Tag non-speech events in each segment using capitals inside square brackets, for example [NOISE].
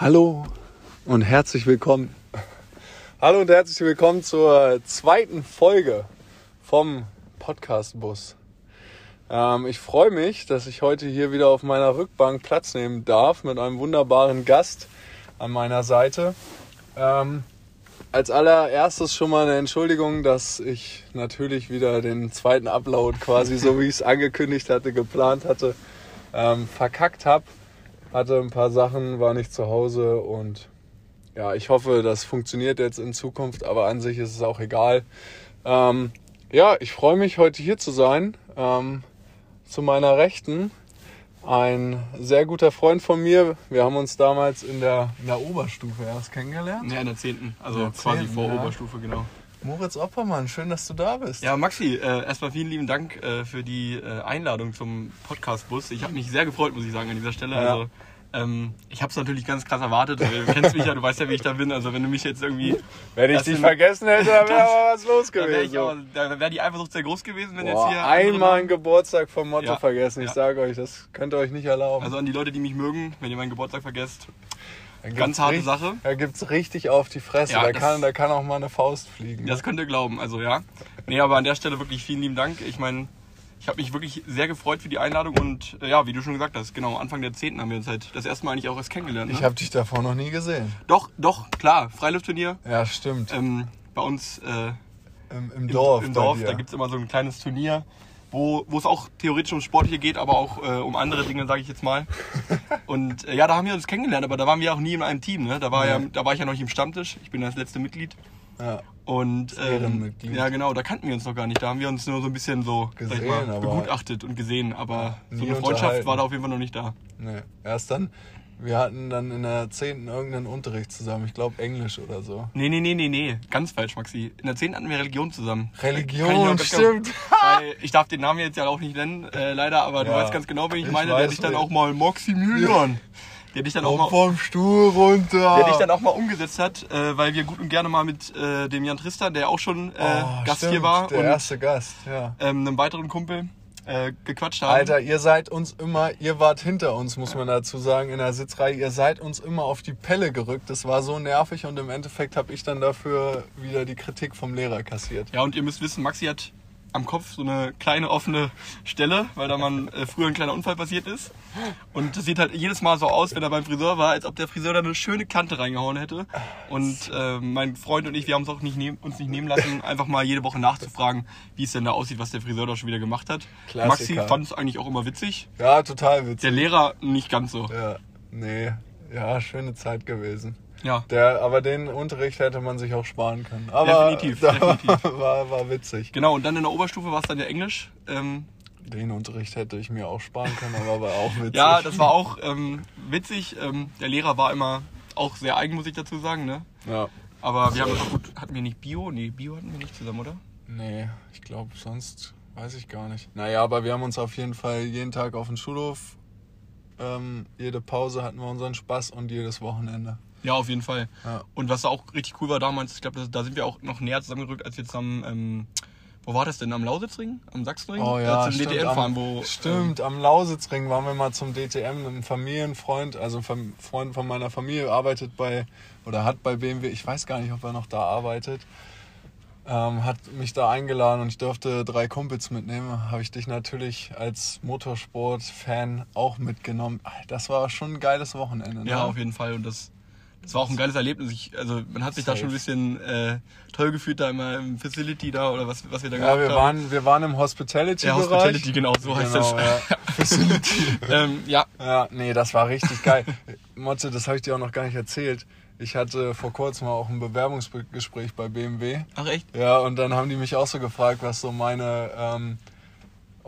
Hallo und herzlich willkommen. Hallo und herzlich willkommen zur zweiten Folge vom Podcast Bus. Ähm, ich freue mich, dass ich heute hier wieder auf meiner Rückbank Platz nehmen darf mit einem wunderbaren Gast an meiner Seite. Ähm, als allererstes schon mal eine Entschuldigung, dass ich natürlich wieder den zweiten Upload quasi so wie ich es [LAUGHS] angekündigt hatte, geplant hatte, ähm, verkackt habe. Hatte ein paar Sachen, war nicht zu Hause und ja, ich hoffe, das funktioniert jetzt in Zukunft, aber an sich ist es auch egal. Ähm, ja, ich freue mich, heute hier zu sein. Ähm, zu meiner Rechten ein sehr guter Freund von mir. Wir haben uns damals in der, in der Oberstufe erst kennengelernt. Ja, in der 10. Also der quasi 10., vor ja. Oberstufe, genau. Moritz Oppermann, schön, dass du da bist. Ja, Maxi, äh, erstmal vielen lieben Dank äh, für die äh, Einladung zum Podcast-Bus. Ich habe mich sehr gefreut, muss ich sagen, an dieser Stelle. Ja. Also, ähm, ich habe es natürlich ganz krass erwartet. Du kennst mich ja, du weißt ja, wie ich da bin. Also wenn du mich jetzt irgendwie... Wenn ich dich vergessen hätte, dann wäre [LAUGHS] aber was los Da wäre gewesen. da wär die Eifersucht sehr groß gewesen, wenn Boah, jetzt hier... einmal einen Geburtstag vom Motto Ja, vergessen. Ich ja. sage euch, das könnt ihr euch nicht erlauben. Also an die Leute, die mich mögen, wenn ihr meinen Geburtstag vergesst. Ganz harte richtig- Sache. Da gibt's richtig auf die Fresse. Ja, da, das- kann, da kann auch mal eine Faust fliegen. Das könnt ihr glauben, also ja. Nee, aber an der Stelle wirklich vielen lieben Dank. Ich meine, ich habe mich wirklich sehr gefreut für die Einladung und äh, ja, wie du schon gesagt hast, genau, Anfang der 10. haben wir uns halt das erste Mal eigentlich auch erst kennengelernt. Ne? ich habe dich davor noch nie gesehen. doch, doch, klar, Freiluftturnier. Ja, stimmt. Ähm, bei uns äh, Im, im im Dorf. im bei Dorf dir. da gibt es immer so ein kleines Turnier, wo, es auch theoretisch um Sportliche geht, aber auch äh, um andere Dinge, sage ich jetzt mal. [LAUGHS] Und äh, ja, da haben wir uns kennengelernt, aber da waren wir auch nie in einem Team. Ne? Da, war ja, da war ich ja noch nicht im Stammtisch. Ich bin das letzte Mitglied. ja. Und ähm, ja, genau, da kannten wir uns noch gar nicht. Da haben wir uns nur so ein bisschen so Gesehen, mal, begutachtet und gesehen. Aber so eine Freundschaft war da auf jeden Fall noch nicht da. Nee. Erst dann, wir hatten dann in der 10. irgendeinen Unterricht zusammen. Ich glaube Englisch oder so. Nee, nee, nee, nee, nee. Ganz falsch, Maxi. In der 10. hatten wir Religion zusammen. Religion, noch ganz stimmt. Genau, [LAUGHS] weil ich darf den Namen jetzt ja auch nicht nennen, äh, leider, aber du Ja. weißt ganz genau, wen ich Ich meine. der dich dann auch mal Maximilian. Der dich dann auch mal vom Stuhl runter. der dich dann auch mal umgesetzt hat, äh, weil wir gut und gerne mal mit äh, dem Jan Tristan, der auch schon äh, Oh, Gast stimmt, hier war, Der und erste Gast, ja. ähm, einem weiteren Kumpel äh, gequatscht haben. Alter, ihr seid uns immer, ihr wart hinter uns, muss man dazu sagen, in der Sitzreihe. Ihr seid uns immer auf die Pelle gerückt. Das war so nervig und im Endeffekt habe ich dann dafür wieder die Kritik vom Lehrer kassiert. Ja, und ihr müsst wissen, Maxi hat am Kopf so eine kleine offene Stelle, weil da mal äh, früher ein kleiner Unfall passiert ist. Und das sieht halt jedes Mal so aus, wenn er beim Friseur war, als ob der Friseur da eine schöne Kante reingehauen hätte. Und äh, mein Freund und ich, wir haben es auch nicht nehm, uns nicht nehmen lassen, einfach mal jede Woche nachzufragen, wie es denn da aussieht, was der Friseur da schon wieder gemacht hat. Klassiker. Maxi fand es eigentlich auch immer witzig. Ja, total Der witzig. Lehrer nicht ganz so. Ja, nee, ja, schöne Zeit gewesen. Ja. Der, aber den Unterricht hätte man sich auch sparen können. Aber Definitiv, [LAUGHS] definitiv. War, war witzig. Genau, und dann in der Oberstufe war es dann ja Englisch. Ähm, Den Unterricht hätte ich mir auch sparen können, aber war auch witzig. Ja, das war auch ähm, witzig. Ähm, der Lehrer war immer auch sehr eigen, muss ich dazu sagen. Ne? Ja. Aber wir haben das gut. Hatten wir nicht Bio? Nee, Bio hatten wir nicht zusammen, oder? Nee, ich glaube, sonst weiß ich gar nicht. Naja, aber wir haben uns auf jeden Fall jeden Tag auf dem Schulhof, ähm, jede Pause hatten wir unseren Spaß und jedes Wochenende. Ja, auf jeden Fall. Ja. Und was auch richtig cool war damals, ich glaube, da sind wir auch noch näher zusammengerückt als jetzt am. Ähm, wo war das denn? Am Lausitzring? Am Sachsenring? Oh ja, zum stimmt, DTM am, fahren, wo. ähm, stimmt, am Lausitzring waren wir mal zum DTM. Ein Familienfreund, also ein Freund von meiner Familie, arbeitet bei oder hat bei BMW, ich weiß gar nicht, ob er noch da arbeitet, ähm, hat mich da eingeladen und ich durfte drei Kumpels mitnehmen. Habe ich dich natürlich als Motorsport-Fan auch mitgenommen. Das war schon ein geiles Wochenende. Ähm, Ne? ja, auf jeden Fall. Und das. Das war auch ein geiles Erlebnis. Ich, also man hat sich da Safe. schon ein bisschen äh, toll gefühlt da immer im Facility da oder was, was wir da Ja, gemacht wir haben. waren, wir waren im Hospitality-Bereich. ja, Hospitality, genau, so heißt Genau, das. ja. [LAUGHS] Facility. ähm, ja, Ja, nee, das war richtig geil. Motze, das habe ich dir auch noch gar nicht erzählt. Ich hatte vor kurzem auch ein Bewerbungsgespräch bei BMW. ach echt? Ja, und dann haben die mich auch so gefragt, was so meine, ähm,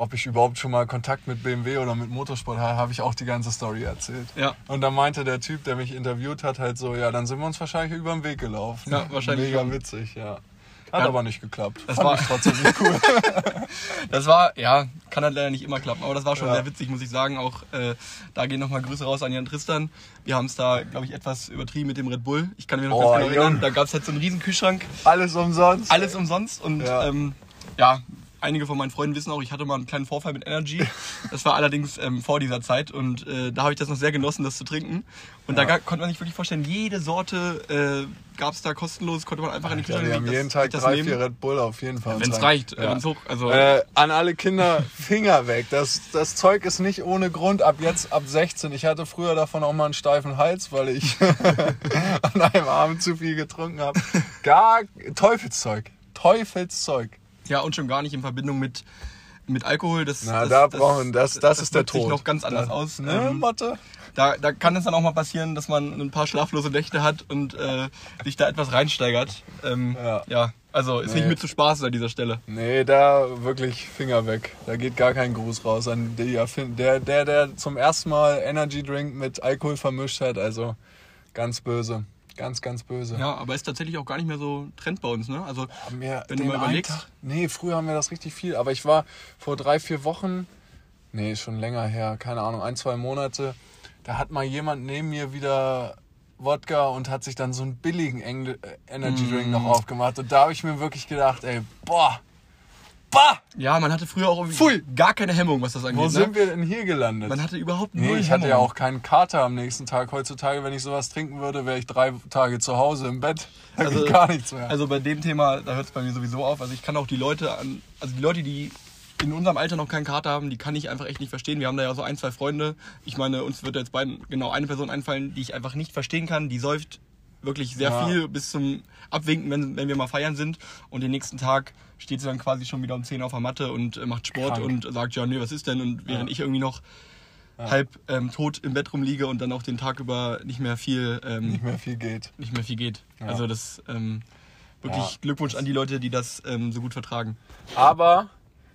ob ich überhaupt schon mal Kontakt mit BMW oder mit Motorsport habe, habe ich auch die ganze Story erzählt. Ja. Und dann meinte der Typ, der mich interviewt hat, halt so, ja, dann sind wir uns wahrscheinlich über den Weg gelaufen. Ja, wahrscheinlich Mega schon. witzig, ja. Hat Ja, aber nicht geklappt. das Fand war- trotzdem nicht cool. [LAUGHS] Das war, ja, kann halt leider nicht immer klappen, aber das war schon Ja. sehr witzig, muss ich sagen. Auch äh, da gehen nochmal Grüße raus an Jan Tristan. Wir haben es da, glaube ich, etwas übertrieben mit dem Red Bull. Ich kann mich noch Oh, ganz genau erinnern. Da gab es halt so einen riesen Kühlschrank, Alles umsonst. alles umsonst und ja, ähm, ja einige von meinen Freunden wissen auch, ich hatte mal einen kleinen Vorfall mit Energy. Das war allerdings ähm, vor dieser Zeit und äh, da habe ich das noch sehr genossen, das zu trinken. Und Ja. da konnte man sich wirklich vorstellen, jede Sorte äh, gab es da kostenlos, konnte man einfach in die Ja, Küche wir haben jeden Tag drei, vier Red Bull auf jeden Fall. Wenn es reicht, rein. wenn es hoch. Also, Äh, an alle Kinder, [LAUGHS] Finger weg. Das, das Zeug ist nicht ohne Grund ab jetzt, ab 16. Ich hatte früher davon auch mal einen steifen Hals, weil ich [LAUGHS] an einem Abend zu viel getrunken habe. Gar Teufelszeug. Teufelszeug. Ja, und schon gar nicht in Verbindung mit, mit Alkohol. Das, Na, das, da brauchen, das, das, ist der Tod. noch ganz anders Da- aus. Ne, Ähm, Mathe? Da, da kann es dann auch mal passieren, dass man ein paar schlaflose Nächte hat und äh, sich da etwas reinsteigert. Ähm, Ja. ja. also ist Nee. nicht mit zu spaßen an dieser Stelle. Nee, da wirklich Finger weg. Da geht gar kein Gruß raus an die der, der, der zum ersten Mal Energy Drink mit Alkohol vermischt hat. Also ganz böse. Ganz, ganz böse. Ja, aber ist tatsächlich auch gar nicht mehr so Trend bei uns, ne? Also wir Wenn du mal überlegst. Tag- Nee, früher haben wir das richtig viel. Aber ich war vor drei, vier Wochen, nee, schon länger her, keine Ahnung, ein, zwei Monate. Da hat mal jemand neben mir wieder Wodka und hat sich dann so einen billigen Engl Energy Drink Mm. noch aufgemacht. Und da habe ich mir wirklich gedacht, ey, boah, boah, ja, man hatte früher auch irgendwie Pfui. gar keine Hemmung, was das angeht. wo ne? sind wir denn hier gelandet? Man hatte überhaupt Nee, null ich hatte ja auch keinen Kater am nächsten Tag. Heutzutage, wenn ich sowas trinken würde, wäre ich drei Tage zu Hause im Bett. Da Also- geht gar nichts mehr. Also bei dem Thema, da hört es bei mir sowieso auf. Also ich kann auch die Leute an, also die Leute, die in unserem Alter noch keinen Kater haben, die kann ich einfach echt nicht verstehen. Wir haben da ja so ein, zwei Freunde. Ich meine, uns wird jetzt beiden genau eine Person einfallen, die ich einfach nicht verstehen kann. Die säuft wirklich sehr Ja. viel bis zum Abwinken, wenn, wenn wir mal feiern sind. Und den nächsten Tag steht sie dann quasi schon wieder um 10 auf der Matte und äh, macht Sport Krank. und sagt, ja, nee, was ist denn? Und während Ja. ich irgendwie noch halb ähm, tot im Bett rumliege und dann auch den Tag über nicht mehr viel ähm, nicht mehr viel geht. nicht mehr viel geht. Ja. Also das ähm, wirklich Ja. Glückwunsch an die Leute, die das ähm, so gut vertragen. Aber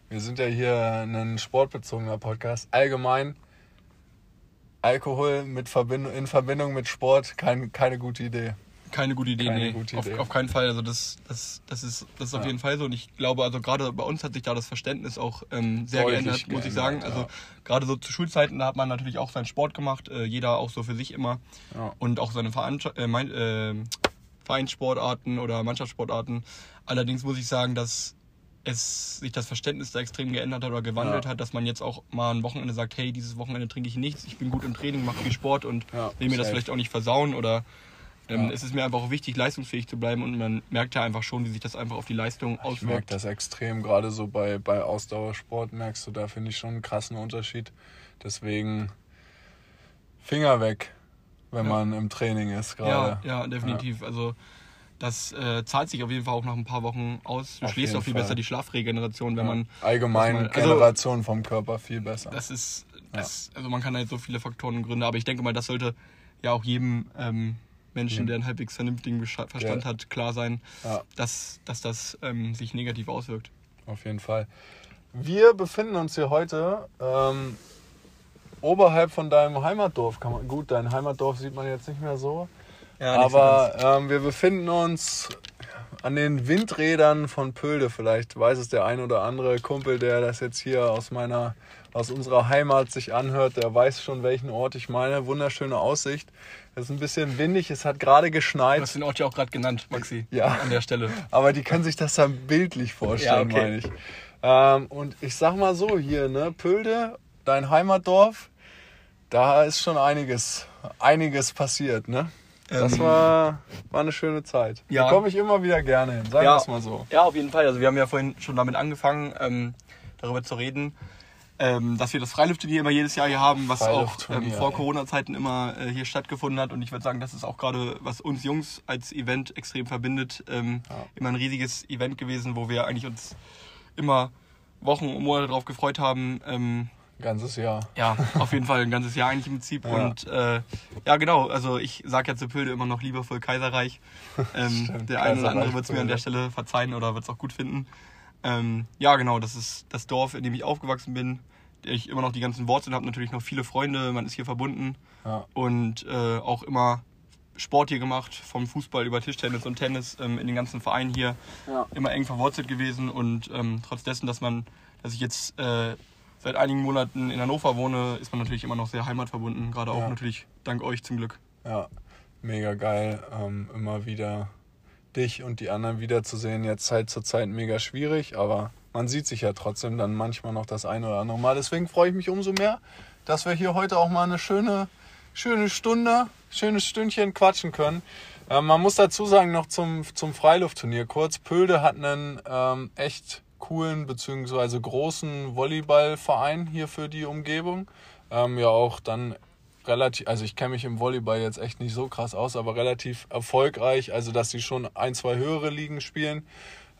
wir sind ja hier ein sportbezogener Podcast. Allgemein Alkohol mit Verbind in Verbindung mit Sport kein, keine gute Idee. Keine gute Idee, Keine nee. gute auf, Idee. auf keinen Fall. Also das, das, das ist, das ist auf Ja. jeden Fall so. Und ich glaube, also gerade bei uns hat sich da das Verständnis auch ähm, sehr Deutlich geändert, muss ich sagen. geändert, Also ja. gerade so zu Schulzeiten, da hat man natürlich auch seinen Sport gemacht, äh, jeder auch so für sich immer. Ja. Und auch seine Verein, äh, mein, äh, Vereinssportarten oder Mannschaftssportarten. Allerdings muss ich sagen, dass es sich das Verständnis da extrem geändert hat oder gewandelt Ja. hat, dass man jetzt auch mal ein Wochenende sagt, hey, dieses Wochenende trinke ich nichts, ich bin gut im Training, mache viel Sport und Ja, will mir das safe. vielleicht auch nicht versauen oder ähm, Ja. es ist mir einfach auch wichtig, leistungsfähig zu bleiben und man merkt ja einfach schon, wie sich das einfach auf die Leistung Ich merke auswirkt. das extrem, gerade so bei, bei Ausdauersport merkst du, da finde ich schon einen krassen Unterschied. Deswegen Finger weg, wenn Ja. man im Training ist Ja, gerade. ja, definitiv. Also das äh, zahlt sich auf jeden Fall auch nach ein paar Wochen aus. Du Auf schläfst auch viel Fall. besser die Schlafregeneration, wenn man Allgemein man- also- Generation vom Körper viel besser. Das ist, das, also man kann halt so viele Faktoren und Gründe, aber ich denke mal, das sollte ja auch jedem ähm, Menschen, Mhm. der einen halbwegs vernünftigen Verstand Ja. hat, klar sein, Ja. dass, dass das ähm, sich negativ auswirkt. Auf jeden Fall. Wir befinden uns hier heute ähm, oberhalb von deinem Heimatdorf. Kann man, gut, dein Heimatdorf sieht man jetzt nicht mehr so. aber ähm, wir befinden uns an den Windrädern von Pölde. Vielleicht weiß es der ein oder andere Kumpel, der das jetzt hier aus meiner, aus unserer Heimat sich anhört, der weiß schon, welchen Ort ich meine. Wunderschöne Aussicht. Es ist ein bisschen windig, es hat gerade du geschneit. hast den Ort ja auch gerade genannt, Maxi. Ja. An der Stelle. Aber die können sich das dann bildlich vorstellen, Ja, okay. meine ich. Ähm, und ich sag mal so, hier, ne, Pölde, dein Heimatdorf, da ist schon einiges, einiges passiert, ne? Das Ähm, war, war eine schöne Zeit. ja. Da komme ich immer wieder gerne hin, sagen wir es mal so. Ja, auf jeden Fall. Also wir haben ja vorhin schon damit angefangen, ähm, darüber zu reden, ähm, dass wir das Freilufturnier immer jedes Jahr hier haben, was auch ähm, vor. Corona-Zeiten immer äh, hier stattgefunden hat. Und ich würde sagen, das ist auch gerade, was uns Jungs als Event extrem verbindet, ähm, Ja. immer ein riesiges Event gewesen, wo wir eigentlich uns immer Wochen und Monate darauf gefreut haben. Ähm, Ganzes Jahr. ja, auf jeden Fall ein ganzes Jahr eigentlich im Prinzip. Ja. Und äh, ja, genau. Also ich sage ja zu Pölde immer noch liebevoll Kaiserreich. [LAUGHS] Ähm, Stimmt, der eine oder andere wird es mir an der Stelle verzeihen oder wird es auch gut finden. Ähm, ja, genau. Das ist das Dorf, in dem ich aufgewachsen bin. Der ich immer noch die ganzen Wurzeln habe. Natürlich noch viele Freunde. Man ist hier verbunden. Ja. Und äh, auch immer Sport hier gemacht. Vom Fußball über Tischtennis und Tennis ähm, in den ganzen Vereinen hier Ja. immer eng verwurzelt gewesen und ähm, trotz dessen, dass man, dass ich jetzt äh, seit einigen Monaten in Hannover wohne, ist man natürlich immer noch sehr heimatverbunden, gerade auch Ja. natürlich dank euch zum Glück. Ja, mega geil. Ähm, immer wieder dich und die anderen wiederzusehen. Jetzt halt zur Zeit mega schwierig, aber man sieht sich ja trotzdem dann manchmal noch das eine oder andere Mal. Deswegen freue ich mich umso mehr, dass wir hier heute auch mal eine schöne, schöne Stunde, schönes Stündchen quatschen können. Ähm, man muss dazu sagen, noch zum, zum Freiluftturnier kurz. Pölde hat einen ähm, echt coolen bzw. großen Volleyballverein hier für die Umgebung. Ähm, ja, auch dann relativ, also ich kenne mich im Volleyball jetzt echt nicht so krass aus, aber relativ erfolgreich, also dass sie schon ein, zwei höhere Ligen spielen.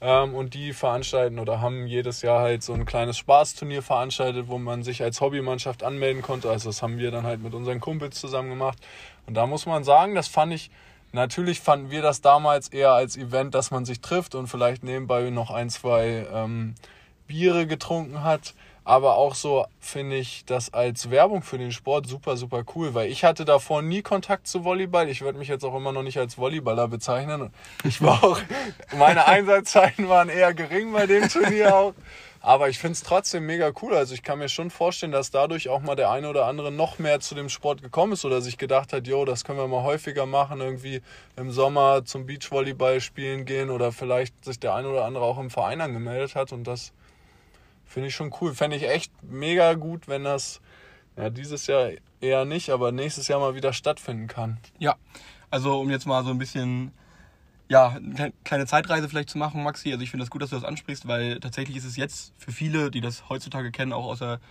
Ähm, und die veranstalten oder haben jedes Jahr halt so ein kleines Spaßturnier veranstaltet, wo man sich als Hobbymannschaft anmelden konnte. Also das haben wir dann halt mit unseren Kumpels zusammen gemacht. Und da muss man sagen, das fand ich, natürlich fanden wir das damals eher als Event, dass man sich trifft und vielleicht nebenbei noch ein, zwei ähm, Biere getrunken hat aber auch so finde ich das als Werbung für den Sport super, super cool, weil ich hatte davor nie Kontakt zu Volleyball. Ich würde mich jetzt auch immer noch nicht als Volleyballer bezeichnen. Ich war auch, [LAUGHS] meine Einsatzzeiten waren eher gering bei dem Turnier auch. Aber ich finde es trotzdem mega cool. Also ich kann mir schon vorstellen, dass dadurch auch mal der eine oder andere noch mehr zu dem Sport gekommen ist oder sich gedacht hat, jo, das können wir mal häufiger machen, irgendwie im Sommer zum Beachvolleyball spielen gehen oder vielleicht sich der eine oder andere auch im Verein angemeldet hat und das Finde ich schon cool. Fände ich echt mega gut, wenn das ja, dieses Jahr eher nicht, aber nächstes Jahr mal wieder stattfinden kann. Ja, also um jetzt mal so ein bisschen ja, eine kleine Zeitreise vielleicht zu machen, Maxi. Also ich finde das gut, dass du das ansprichst, weil tatsächlich ist es jetzt für viele, die das heutzutage kennen, auch aus der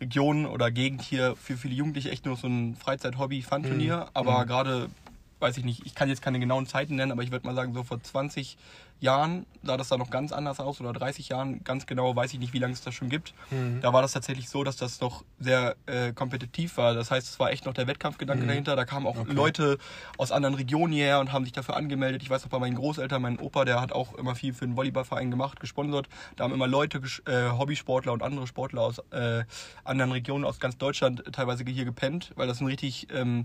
Region oder Gegend hier, für viele Jugendliche echt nur so ein Freizeit-Hobby-Fun-Turnier. Mhm. Aber mhm. gerade weiß ich nicht, ich kann jetzt keine genauen Zeiten nennen, aber ich würde mal sagen, so vor 20 Jahren sah das da noch ganz anders aus oder 30 Jahren, ganz genau weiß ich nicht, wie lange es das schon gibt. Mhm. Da war das tatsächlich so, dass das doch sehr äh, kompetitiv war. Das heißt, es war echt noch der Wettkampfgedanke mhm. dahinter. Da kamen auch okay. Leute aus anderen Regionen hierher und haben sich dafür angemeldet. Ich weiß noch bei meinen Großeltern, mein Opa, der hat auch immer viel für den Volleyballverein gemacht, gesponsert. Da haben immer Leute, äh, Hobbysportler und andere Sportler aus äh, anderen Regionen aus ganz Deutschland teilweise hier gepennt, weil das ein richtig ähm,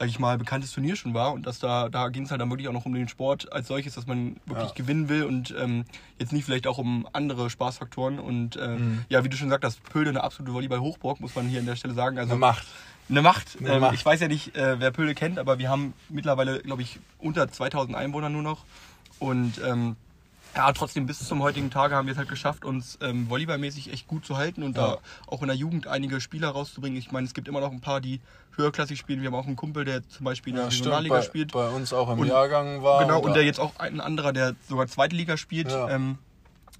sag ich mal, bekanntes Turnier schon war und dass da, da ging es halt dann wirklich auch noch um den Sport als solches, dass man wirklich ja. gewinnen will und ähm, jetzt nicht vielleicht auch um andere Spaßfaktoren und äh, mhm. ja, wie du schon sagst, das Pölde eine absolute Volleyball-Hochburg, muss man hier an der Stelle sagen. Also, eine Macht. Eine Macht. Eine ähm, Macht. Ich weiß ja nicht, äh, wer Pölde kennt, aber wir haben mittlerweile, glaube ich, unter 2000 Einwohner nur noch und ähm, ja, trotzdem bis zum heutigen Tage haben wir es halt geschafft, uns ähm, volleyballmäßig echt gut zu halten und ja. da auch in der Jugend einige Spieler rauszubringen. Ich meine, es gibt immer noch ein paar, die höherklassig spielen. Wir haben auch einen Kumpel, der zum Beispiel in der ja, Regionalliga bei, spielt. Bei uns auch im und, Jahrgang war. Genau, und der jetzt auch ein anderer, der sogar zweite Liga spielt. Ja. Ähm,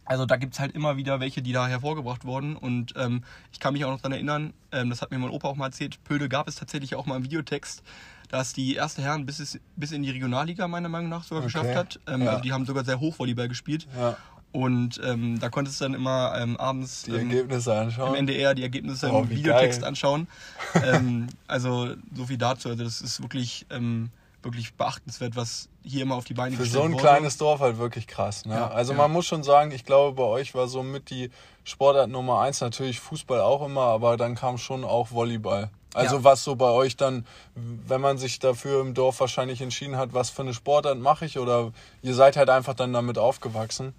also da gibt es halt immer wieder welche, die da hervorgebracht wurden. Und ähm, ich kann mich auch noch daran erinnern, ähm, das hat mir mein Opa auch mal erzählt, Pölde gab es tatsächlich auch mal im Videotext, dass die erste Herren bis, es, bis in die Regionalliga meiner Meinung nach sogar okay. geschafft hat. Ähm, ja. Also die haben sogar sehr hoch Volleyball gespielt. Ja. Und ähm, da konntest du dann immer ähm, abends die ähm, Ergebnisse anschauen. im NDR die Ergebnisse oh, im Videotext geil. anschauen. [LAUGHS] ähm, also so viel dazu. Also das ist wirklich, ähm, wirklich beachtenswert, was hier immer auf die Beine Für so ein wurde. kleines Dorf halt wirklich krass. Ne? Ja, also man muss schon sagen, ich glaube, bei euch war so mit die Sportart Nummer eins natürlich Fußball auch immer, aber dann kam schon auch Volleyball. Also ja. was so bei euch dann, wenn man sich dafür im Dorf wahrscheinlich entschieden hat, was für eine Sportart mache ich oder ihr seid halt einfach dann damit aufgewachsen.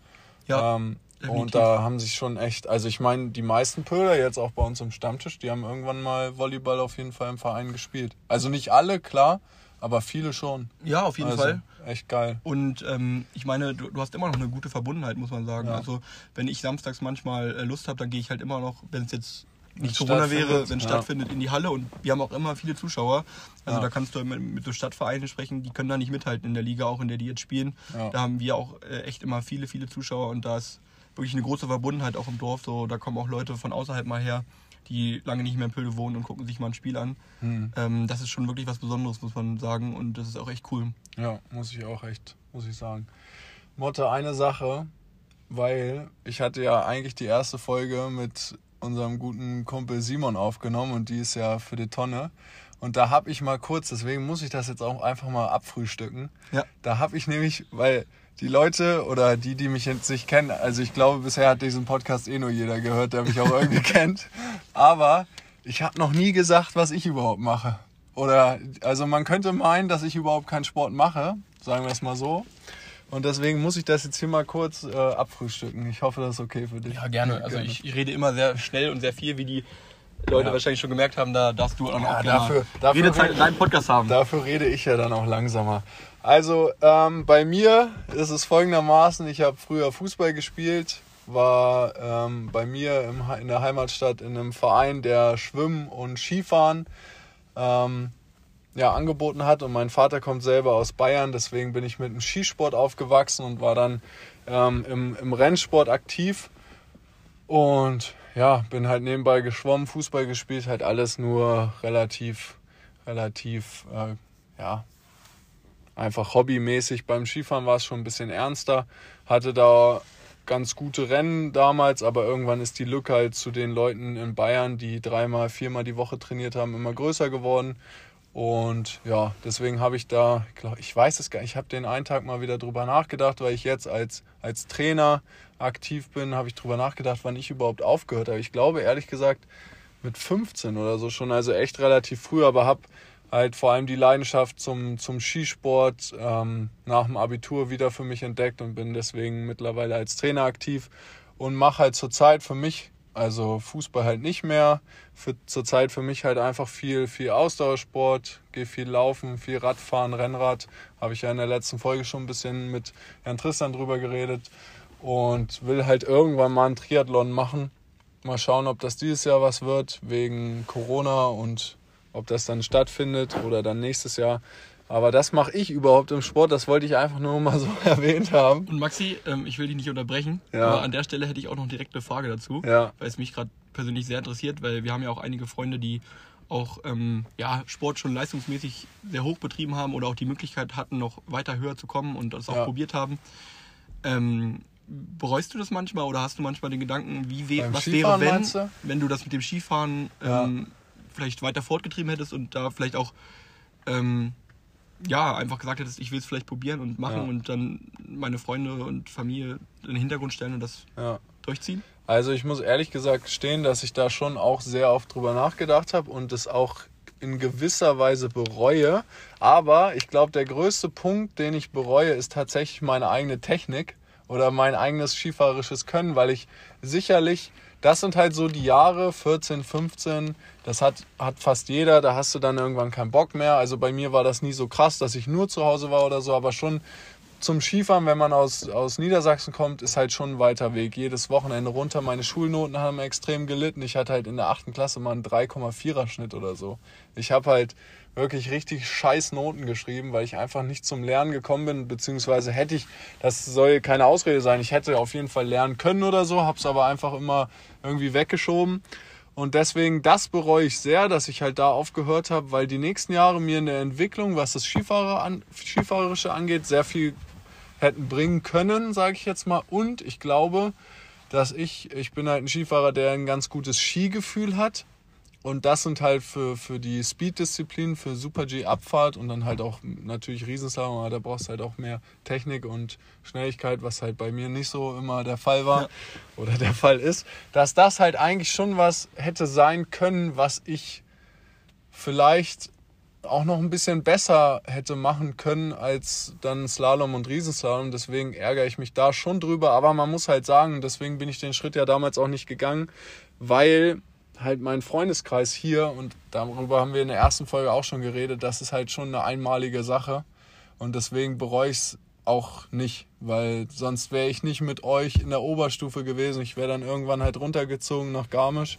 Ja. Ähm, und da haben sich schon echt, also ich meine, die meisten Pöhler jetzt auch bei uns im Stammtisch, die haben irgendwann mal Volleyball auf jeden Fall im Verein gespielt. Also nicht alle, klar, aber viele schon. Ja, auf jeden also, Fall. Echt geil. Und ähm, ich meine, du, du, hast immer noch eine gute Verbundenheit, muss man sagen. Ja. Also wenn ich samstags manchmal äh, Lust habe, dann gehe ich halt immer noch, wenn es jetzt nicht Corona wäre, wenn es ja. stattfindet, in die Halle und wir haben auch immer viele Zuschauer. Also ja. da kannst du mit, mit so Stadtvereinen sprechen, die können da nicht mithalten in der Liga, auch in der die jetzt spielen. Ja. Da haben wir auch äh, echt immer viele, viele Zuschauer und da ist wirklich eine große Verbundenheit auch im Dorf. So, da kommen auch Leute von außerhalb mal her, die lange nicht mehr in Pölde wohnen und gucken sich mal ein Spiel an. Hm. Ähm, das ist schon wirklich was Besonderes, muss man sagen. Und das ist auch echt cool. Ja, muss ich auch echt, muss ich sagen. Motte, eine Sache, weil ich hatte ja eigentlich die erste Folge mit unserem guten Kumpel Simon aufgenommen und die ist ja für die Tonne. Und da habe ich mal kurz, deswegen muss ich das jetzt auch einfach mal abfrühstücken. Ja. Da habe ich nämlich, weil die Leute oder die, die mich jetzt nicht kennen, also ich glaube, bisher hat diesen Podcast eh nur jeder gehört, der mich auch irgendwie [LAUGHS] kennt. Aber ich habe noch nie gesagt, was ich überhaupt mache. Oder, also man könnte meinen, dass ich überhaupt keinen Sport mache, sagen wir es mal so. Und deswegen muss ich das jetzt hier mal kurz äh, abfrühstücken. Ich hoffe, das ist okay für dich. Ja, gerne. Also ich, ich rede immer sehr schnell und sehr viel, wie die Leute ja. wahrscheinlich schon gemerkt haben, da darfst du auch noch ja, dafür, dafür Redezeit in deinem Podcast haben. Dafür rede ich ja dann auch langsamer. Also ähm, bei mir ist es folgendermaßen, ich habe früher Fußball gespielt, war ähm, bei mir im, in der Heimatstadt in einem Verein, der Schwimmen und Skifahren ähm, ja, angeboten hat. Und mein Vater kommt selber aus Bayern, deswegen bin ich mit dem Skisport aufgewachsen und war dann ähm, im, im Rennsport aktiv. Und ja, bin halt nebenbei geschwommen, Fußball gespielt, halt alles nur relativ, relativ, äh, ja, einfach hobbymäßig. Beim Skifahren war es schon ein bisschen ernster, hatte da ganz gute Rennen damals, aber irgendwann ist die Lücke halt zu den Leuten in Bayern, die dreimal, viermal die Woche trainiert haben, immer größer geworden. Und ja, deswegen habe ich da, ich, weiß es gar nicht, ich habe den einen Tag mal wieder drüber nachgedacht, weil ich jetzt als, als Trainer aktiv bin, habe ich drüber nachgedacht, wann ich überhaupt aufgehört habe. Ich glaube ehrlich gesagt mit 15 oder so schon, also echt relativ früh, aber habe halt vor allem die Leidenschaft zum, zum Skisport ähm, nach dem Abitur wieder für mich entdeckt und bin deswegen mittlerweile als Trainer aktiv und mache halt zurzeit für mich also Fußball halt nicht mehr. Für, zurzeit für mich halt einfach viel, viel Ausdauersport, gehe viel laufen, viel Radfahren, Rennrad. Habe ich ja in der letzten Folge schon ein bisschen mit Herrn Tristan drüber geredet. Und will halt irgendwann mal einen Triathlon machen. Mal schauen, ob das dieses Jahr was wird, wegen Corona und ob das dann stattfindet oder dann nächstes Jahr. Aber das mache ich überhaupt im Sport. Das wollte ich einfach nur mal so [LAUGHS] erwähnt haben. Und Maxi, ähm, ich will dich nicht unterbrechen, ja. aber an der Stelle hätte ich auch noch direkt eine Frage dazu, ja. weil es mich gerade persönlich sehr interessiert, weil wir haben ja auch einige Freunde, die auch ähm, ja, Sport schon leistungsmäßig sehr hoch betrieben haben oder auch die Möglichkeit hatten, noch weiter höher zu kommen und das auch ja. probiert haben. Ähm, bereust du das manchmal oder hast du manchmal den Gedanken, wie we was Skifahren wäre, wenn, wenn du das mit dem Skifahren ähm, vielleicht weiter fortgetrieben hättest und da vielleicht auch ähm, ja, einfach gesagt hättest, ich will es vielleicht probieren und machen ja. und dann meine Freunde und Familie in den Hintergrund stellen und das ja. durchziehen? Also ich muss ehrlich gesagt stehen, dass ich da schon auch sehr oft drüber nachgedacht habe und es auch in gewisser Weise bereue. Aber ich glaube, der größte Punkt, den ich bereue, ist tatsächlich meine eigene Technik oder mein eigenes skifahrerisches Können, weil ich sicherlich das sind halt so die Jahre 14, 15. Das hat, hat fast jeder. Da hast du dann irgendwann keinen Bock mehr. Also bei mir war das nie so krass, dass ich nur zu Hause war oder so, aber schon zum Skifahren, wenn man aus, aus Niedersachsen kommt, ist halt schon ein weiter Weg. Jedes Wochenende runter. Meine Schulnoten haben extrem gelitten. Ich hatte halt in der achten Klasse mal einen 3,4er Schnitt oder so. Ich habe halt wirklich richtig scheiß Noten geschrieben, weil ich einfach nicht zum Lernen gekommen bin, beziehungsweise hätte ich, das soll keine Ausrede sein, ich hätte auf jeden Fall lernen können oder so, habe es aber einfach immer irgendwie weggeschoben. Und deswegen, das bereue ich sehr, dass ich halt da aufgehört habe, weil die nächsten Jahre mir in der Entwicklung, was das Skifahrer an, Skifahrerische angeht, sehr viel hätten bringen können, sage ich jetzt mal. Und ich glaube, dass ich, ich bin halt ein Skifahrer, der ein ganz gutes Skigefühl hat. Und das sind halt für, für die Speed-Disziplinen, für Super-G-Abfahrt und dann halt auch natürlich Riesenslalom, aber da brauchst du halt auch mehr Technik und Schnelligkeit, was halt bei mir nicht so immer der Fall war ja. oder der Fall ist, dass das halt eigentlich schon was hätte sein können, was ich vielleicht auch noch ein bisschen besser hätte machen können als dann Slalom und Riesenslalom. Deswegen ärgere ich mich da schon drüber. Aber man muss halt sagen, deswegen bin ich den Schritt ja damals auch nicht gegangen, weil halt mein Freundeskreis hier, und darüber haben wir in der ersten Folge auch schon geredet, das ist halt schon eine einmalige Sache. Und deswegen bereue ich es auch nicht, weil sonst wäre ich nicht mit euch in der Oberstufe gewesen. Ich wäre dann irgendwann halt runtergezogen nach Garmisch.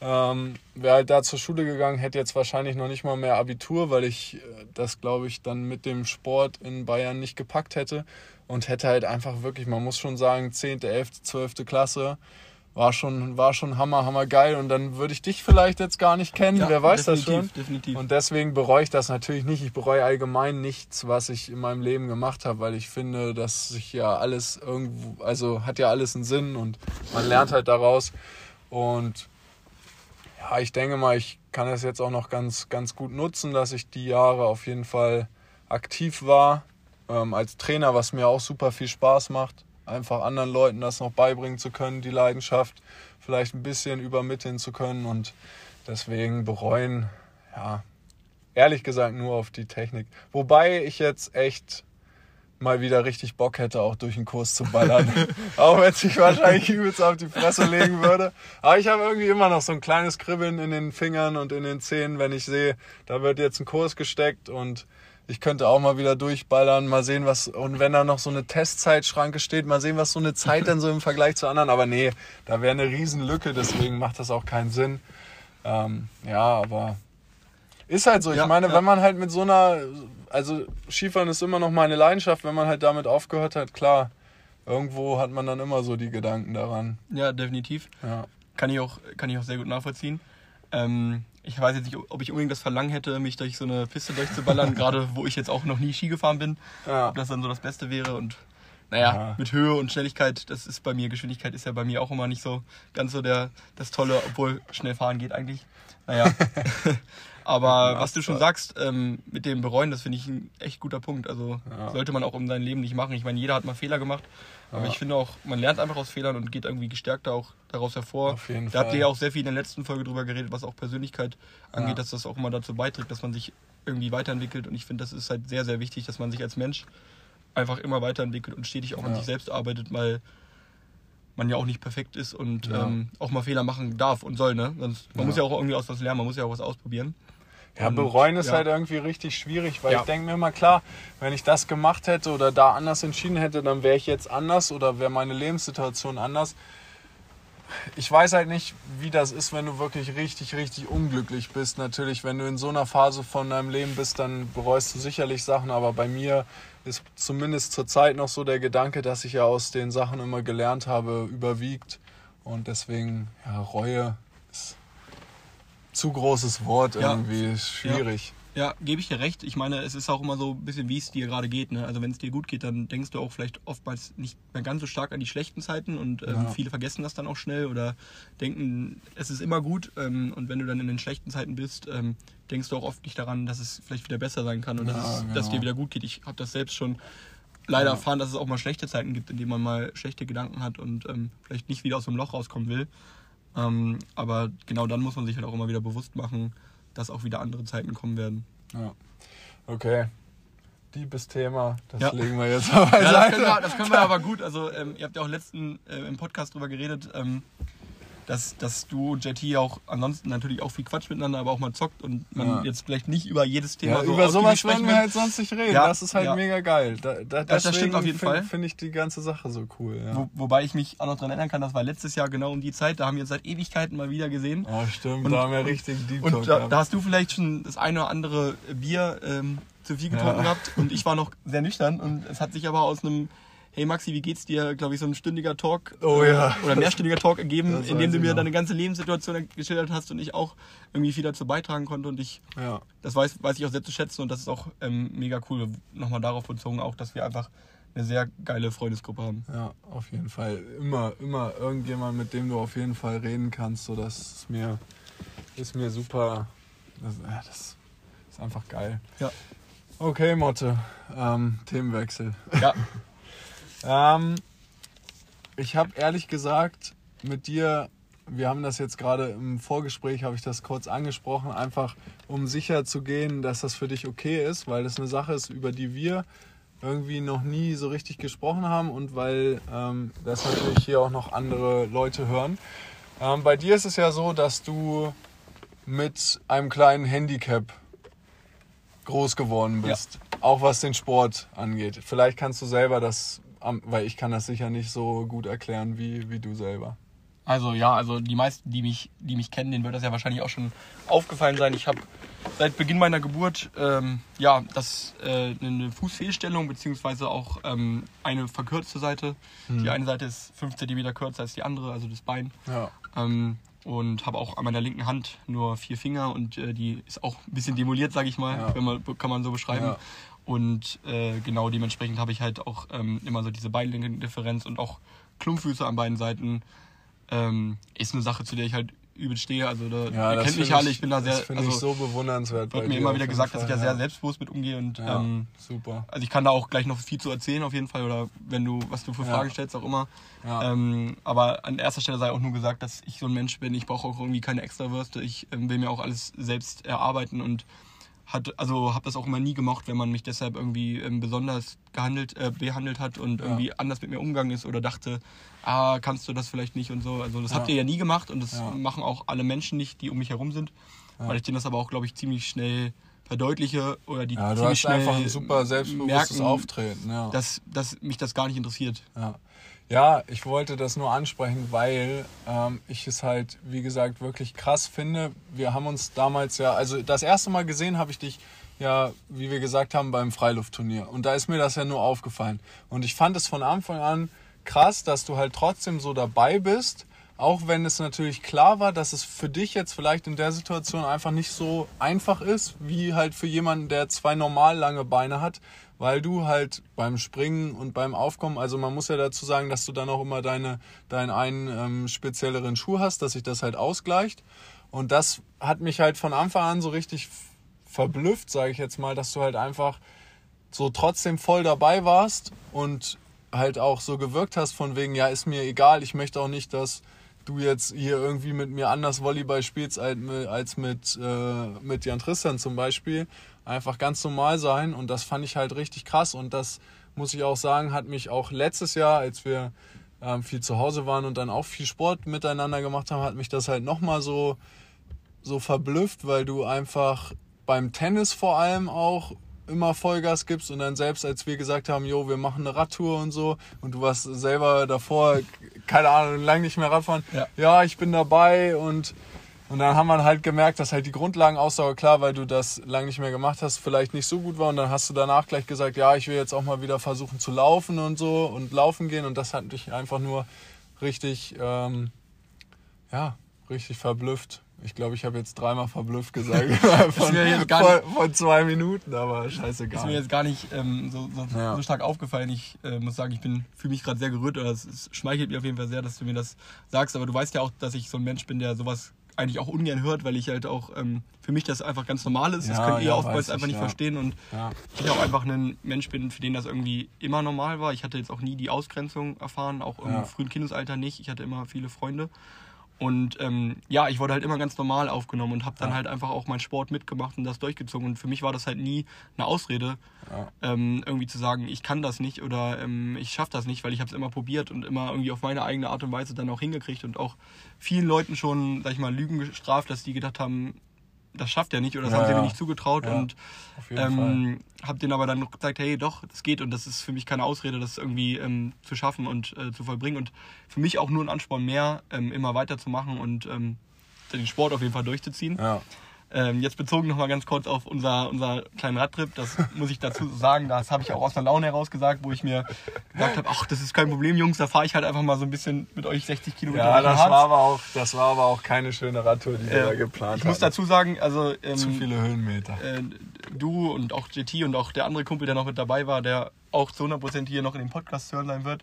Ähm, wäre halt da zur Schule gegangen, hätte jetzt wahrscheinlich noch nicht mal mehr Abitur, weil ich äh, das, glaube ich, dann mit dem Sport in Bayern nicht gepackt hätte und hätte halt einfach wirklich, man muss schon sagen, 10., 11., 12. Klasse war schon, war schon hammer, hammer geil. Und dann würde ich dich vielleicht jetzt gar nicht kennen, ja, wer weiß das schon. Definitiv. Und deswegen bereue ich das natürlich nicht. Ich bereue allgemein nichts, was ich in meinem Leben gemacht habe, weil ich finde, dass sich ja alles irgendwo, also hat ja alles einen Sinn und man lernt halt daraus. Und ja, ich denke mal, ich kann das jetzt auch noch ganz, ganz gut nutzen, dass ich die Jahre auf jeden Fall aktiv war ähm, als Trainer, was mir auch super viel Spaß macht einfach anderen Leuten das noch beibringen zu können, die Leidenschaft vielleicht ein bisschen übermitteln zu können und deswegen bereuen, ja, ehrlich gesagt nur auf die Technik. Wobei ich jetzt echt mal wieder richtig Bock hätte, auch durch den Kurs zu ballern. [LAUGHS] auch wenn es sich wahrscheinlich übelst auf die Fresse legen würde. Aber ich habe irgendwie immer noch so ein kleines Kribbeln in den Fingern und in den Zähnen, wenn ich sehe, da wird jetzt ein Kurs gesteckt und ich könnte auch mal wieder durchballern, mal sehen, was, und wenn da noch so eine Testzeitschranke steht, mal sehen, was so eine Zeit dann so im Vergleich zu anderen, aber nee, da wäre eine Riesenlücke, deswegen macht das auch keinen Sinn. Ähm, ja, aber ist halt so. Ich Ja, meine, ja. wenn man halt mit so einer, also Skifahren ist immer noch meine Leidenschaft, wenn man halt damit aufgehört hat, klar, irgendwo hat man dann immer so die Gedanken daran. Ja, definitiv. Ja. Kann ich auch, kann ich auch sehr gut nachvollziehen. Ähm, ich weiß jetzt nicht, ob ich unbedingt das Verlangen hätte, mich durch so eine Piste durchzuballern, [LAUGHS] gerade wo ich jetzt auch noch nie Ski gefahren bin. Ja. Ob das dann so das Beste wäre und naja, Ja. mit Höhe und Schnelligkeit, das ist bei mir, Geschwindigkeit ist ja bei mir auch immer nicht so ganz so der, das Tolle, obwohl schnell fahren geht eigentlich. Naja. [LAUGHS] [LAUGHS] Aber Ja, was du schon sagst, ähm, mit dem Bereuen, das finde ich ein echt guter Punkt. Also Ja. sollte man auch in seinem Leben nicht machen. Ich meine, jeder hat mal Fehler gemacht. Aber Ja. ich finde auch, man lernt einfach aus Fehlern und geht irgendwie gestärkter auch daraus hervor. Auf jeden da habt Fall. ihr ja auch sehr viel in der letzten Folge drüber geredet, was auch Persönlichkeit angeht, Ja. dass das auch immer dazu beiträgt, dass man sich irgendwie weiterentwickelt. Und ich finde, das ist halt sehr, sehr wichtig, dass man sich als Mensch einfach immer weiterentwickelt und stetig auch an sich selbst arbeitet, weil man ja auch nicht perfekt ist und ähm, auch mal Fehler machen darf und soll, ne? Sonst, man muss ja auch irgendwie aus was lernen, man muss ja auch was ausprobieren. Ja, Und, bereuen ist ja. halt irgendwie richtig schwierig, weil Ja. ich denke mir immer, klar, wenn ich das gemacht hätte oder da anders entschieden hätte, dann wäre ich jetzt anders oder wäre meine Lebenssituation anders. Ich weiß halt nicht, wie das ist, wenn du wirklich richtig, richtig unglücklich bist. Natürlich, wenn du in so einer Phase von deinem Leben bist, dann bereust du sicherlich Sachen, aber bei mir ist zumindest zurzeit noch so der Gedanke, dass ich ja aus den Sachen immer gelernt habe, überwiegt. Und deswegen, ja, Reue ist zu großes Wort Ja. irgendwie, ist schwierig. Ja, gebe ich dir recht. Ich meine, es ist auch immer so ein bisschen, wie es dir gerade geht. Ne? Also wenn es dir gut geht, dann denkst du auch vielleicht oftmals nicht mehr ganz so stark an die schlechten Zeiten und ähm, Ja. viele vergessen das dann auch schnell oder denken, es ist immer gut. Ähm, und wenn du dann in den schlechten Zeiten bist, ähm, denkst du auch oft nicht daran, dass es vielleicht wieder besser sein kann und Ja, dass, es, dass genau. dir wieder gut geht. Ich habe das selbst schon leider Ja. erfahren, dass es auch mal schlechte Zeiten gibt, in denen man mal schlechte Gedanken hat und ähm, vielleicht nicht wieder aus dem Loch rauskommen will. Ähm, aber genau dann muss man sich halt auch immer wieder bewusst machen, dass auch wieder andere Zeiten kommen werden. Ja. Okay. Diebesthema, das Ja. legen wir jetzt [LAUGHS] mal Ja, das können wir, das können wir aber gut. Also, ähm, ihr habt ja auch letzten äh, im Podcast drüber geredet, ähm, dass, dass du und JT auch ansonsten natürlich auch viel Quatsch miteinander, aber auch mal zockt und man Ja. jetzt vielleicht nicht über jedes Thema Ja, so über sowas sprechen werden wir halt sonst nicht reden. Ja, das ist halt mega geil. Da, da, Das- das stimmt auf jeden find- Fall. Finde ich die ganze Sache so cool. Wo, wobei ich mich auch noch daran erinnern kann, das war letztes Jahr genau um die Zeit, da haben wir uns seit Ewigkeiten mal wieder gesehen. Oh, stimmt, Und- da haben wir richtig Deep Und da, da hast du vielleicht schon das eine oder andere Bier ähm, zu viel getrunken gehabt und ich war noch sehr nüchtern und es hat sich aber aus einem Hey Maxi, wie geht's dir? Glaube ich, so ein stündiger Talk Oh äh, ja. oder mehrstündiger Talk ergeben, in dem du mir noch. deine ganze Lebenssituation geschildert hast und ich auch irgendwie viel dazu beitragen konnte und ich, ja. das weiß, weiß ich auch sehr zu schätzen und das ist auch ähm, mega cool. Nochmal darauf bezogen auch, dass wir einfach eine sehr geile Freundesgruppe haben. ja, auf jeden Fall. Immer, immer irgendjemand, mit dem du auf jeden Fall reden kannst. So, das ist mir, ist mir super. Das, ja, das ist einfach geil. Ja. Okay, Motte. Ähm, Themenwechsel. Ja, [LAUGHS] Ähm, ich habe ehrlich gesagt mit dir, wir haben das jetzt gerade im Vorgespräch, habe ich das kurz angesprochen, einfach um sicher zu gehen, dass das für dich okay ist, weil das eine Sache ist, über die wir irgendwie noch nie so richtig gesprochen haben und weil ähm, das natürlich hier auch noch andere Leute hören. Ähm, bei dir ist es ja so, dass du mit einem kleinen Handicap groß geworden bist. Auch was den Sport angeht. Vielleicht kannst du selber das, weil ich kann das sicher nicht so gut erklären wie, wie du selber. Also ja, also die meisten, die mich, die mich kennen, denen wird das ja wahrscheinlich auch schon aufgefallen sein. Ich habe seit Beginn meiner Geburt ähm, ja das äh, eine Fußfehlstellung beziehungsweise auch ähm, eine verkürzte Seite. Die eine Seite ist 5 cm kürzer als die andere, also das Bein. Ja. Ähm, und habe auch an meiner linken Hand nur vier Finger und äh, die ist auch ein bisschen demoliert, sage ich mal, Ja. wenn man, kann man so beschreiben. Ja. Und äh, genau dementsprechend habe ich halt auch ähm, immer so diese Beinlängendifferenz und auch Klumpfüße an beiden Seiten. Ähm, ist eine Sache, zu der ich halt übel stehe. Also da, Ja, ihr das kennt mich alle, ich bin da Das sehr, finde ich also so bewundernswert. wird mir immer wieder gesagt, dass ich Fall, ja sehr selbstbewusst mit umgehe und Ja, ähm, super. also ich kann da auch gleich noch viel zu erzählen auf jeden Fall oder wenn du, was du für Ja. Fragen stellst, auch immer. Ähm, aber an erster Stelle sei auch nur gesagt, dass ich so ein Mensch bin, ich brauche auch irgendwie keine Extrawürste, ich ähm, will mir auch alles selbst erarbeiten und hat, also habe das auch immer nie gemocht, wenn man mich deshalb irgendwie ähm, besonders gehandelt, äh, behandelt hat und irgendwie anders mit mir umgegangen ist oder dachte, ah, kannst du das vielleicht nicht und so. Also das habt ihr ja nie gemacht und das Ja. machen auch alle Menschen nicht, die um mich herum sind. Weil ich denen das aber auch, glaube ich, ziemlich schnell verdeutliche oder die Ja, du ziemlich hast einfach schnell ein super selbstbewusstes merken, Auftreten. Ja. Dass, dass mich das gar nicht interessiert. Ja. Ja, ich wollte das nur ansprechen, weil ähm, ich es halt, wie gesagt, wirklich krass finde. Wir haben uns damals ja, also das erste Mal gesehen habe ich dich ja, wie wir gesagt haben, beim Freiluftturnier. Und da ist mir das ja nur aufgefallen. Und ich fand es von Anfang an krass, dass du halt trotzdem so dabei bist. Auch wenn es natürlich klar war, dass es für dich jetzt vielleicht in der Situation einfach nicht so einfach ist, wie halt für jemanden, der zwei normal lange Beine hat, weil du halt beim Springen und beim Aufkommen, also man muss ja dazu sagen, dass du dann auch immer deine, deinen einen ähm, spezielleren Schuh hast, dass sich das halt ausgleicht. Und das hat mich halt von Anfang an so richtig verblüfft, sage ich jetzt mal, dass du halt einfach so trotzdem voll dabei warst und halt auch so gewirkt hast von wegen, ja, ist mir egal, ich möchte auch nicht, dass du jetzt hier irgendwie mit mir anders Volleyball spielst als mit, äh, mit Jan Tristan zum Beispiel. Einfach ganz normal sein und das fand ich halt richtig krass und das muss ich auch sagen, hat mich auch letztes Jahr, als wir ähm, viel zu Hause waren und dann auch viel Sport miteinander gemacht haben, hat mich das halt nochmal so, so verblüfft, weil du einfach beim Tennis vor allem auch immer Vollgas gibst und dann selbst als wir gesagt haben, jo, wir machen eine Radtour und so und du warst selber davor, keine Ahnung, lange nicht mehr Radfahren, Ja. ja, ich bin dabei und und dann haben wir halt gemerkt, dass halt die Grundlagenausdauer, klar, weil du das lange nicht mehr gemacht hast, vielleicht nicht so gut war. Und dann hast du danach gleich gesagt, ja, ich will jetzt auch mal wieder versuchen zu laufen und so und laufen gehen. Und das hat dich einfach nur richtig, ähm, ja, richtig verblüfft. Ich glaube, ich habe jetzt dreimal verblüfft gesagt. [LAUGHS] von, von, von zwei Minuten, aber scheißegal. Ist mir jetzt gar nicht ähm, so, so, Ja. so stark aufgefallen. Ich äh, muss sagen, ich bin fühle mich gerade sehr gerührt oder es, es schmeichelt mir auf jeden Fall sehr, dass du mir das sagst. Aber du weißt ja auch, dass ich so ein Mensch bin, der sowas eigentlich auch ungern hört, weil ich halt auch ähm, für mich das einfach ganz normal ist. das Ja, könnt ihr ja, oftmals einfach ich, nicht ja. verstehen und ich auch einfach ein Mensch bin, für den das irgendwie immer normal war. Ich hatte jetzt auch nie die Ausgrenzung erfahren, auch im frühen Kindesalter nicht. Ich hatte immer viele Freunde. Und ähm, ja, ich wurde halt immer ganz normal aufgenommen und habe dann Ja. halt einfach auch meinen Sport mitgemacht und das durchgezogen. Und für mich war das halt nie eine Ausrede, Ja. ähm, irgendwie zu sagen, ich kann das nicht oder ähm, ich schaffe das nicht, weil ich habe es immer probiert und immer irgendwie auf meine eigene Art und Weise dann auch hingekriegt und auch vielen Leuten schon, sag ich mal, Lügen gestraft, dass die gedacht haben, das schafft er nicht oder das Ja, haben sie mir nicht zugetraut Ja, und ähm, habe denen aber dann noch gesagt, hey, doch, das geht und das ist für mich keine Ausrede, das irgendwie ähm, zu schaffen und äh, zu vollbringen und für mich auch nur ein Ansporn mehr, ähm, immer weiterzumachen und ähm, den Sport auf jeden Fall durchzuziehen. Ja. Ähm, jetzt bezogen nochmal ganz kurz auf unser, unser kleinen Radtrip, das muss ich dazu sagen, das habe ich auch aus einer Laune heraus gesagt, wo ich mir gesagt habe, ach, das ist kein Problem, Jungs, da fahre ich halt einfach mal so ein bisschen mit euch 60 Kilometer Ja, das Harz. war aber auch, das war aber auch keine schöne Radtour, die wir da Äh, geplant ich muss haben. dazu sagen, also ähm, Zu viele Höhenmeter. äh, du und auch JT und auch der andere Kumpel, der noch mit dabei war, der auch zu 100% hier noch in dem Podcast zu hören sein wird.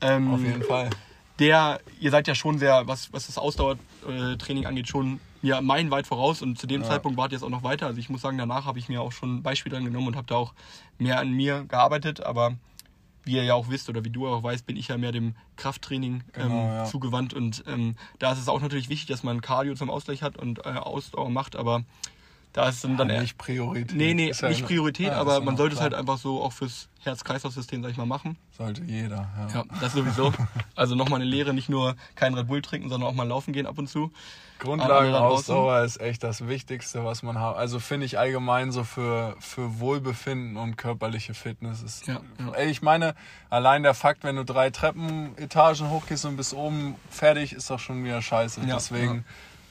Ähm, Auf jeden Fall. Der, ihr seid ja schon sehr, was, was das Ausdauertraining angeht, schon mir meilenweit voraus und zu dem Ja. Zeitpunkt wart ihr jetzt auch noch weiter. Also ich muss sagen, danach habe ich mir auch schon ein Beispiel dran genommen und habe da auch mehr an mir gearbeitet, aber wie ihr ja auch wisst oder wie du auch weißt, bin ich ja mehr dem Krafttraining ähm, Genau, ja. zugewandt und ähm, da ist es auch natürlich wichtig, dass man Cardio zum Ausgleich hat und äh, Ausdauer macht, aber da ist dann, dann eher- nicht Priorität. Nee, nee, Ist ja nicht Priorität, ja, aber ja man sollte es klar. halt einfach so auch fürs Herz-Kreislauf-System, sag ich mal, machen. Sollte jeder, ja. Ja, das sowieso. [LAUGHS] Also nochmal eine Lehre, nicht nur kein Red Bull trinken, sondern auch mal laufen gehen ab und zu. Grundlagenausdauer ist echt das Wichtigste, was man hat. Also finde ich allgemein so für, für Wohlbefinden und körperliche Fitness ist. Ja, ja. Ey, ich meine, allein der Fakt, wenn du drei Treppenetagen hochgehst und bis oben fertig, ist doch schon wieder scheiße. Ja, Deswegen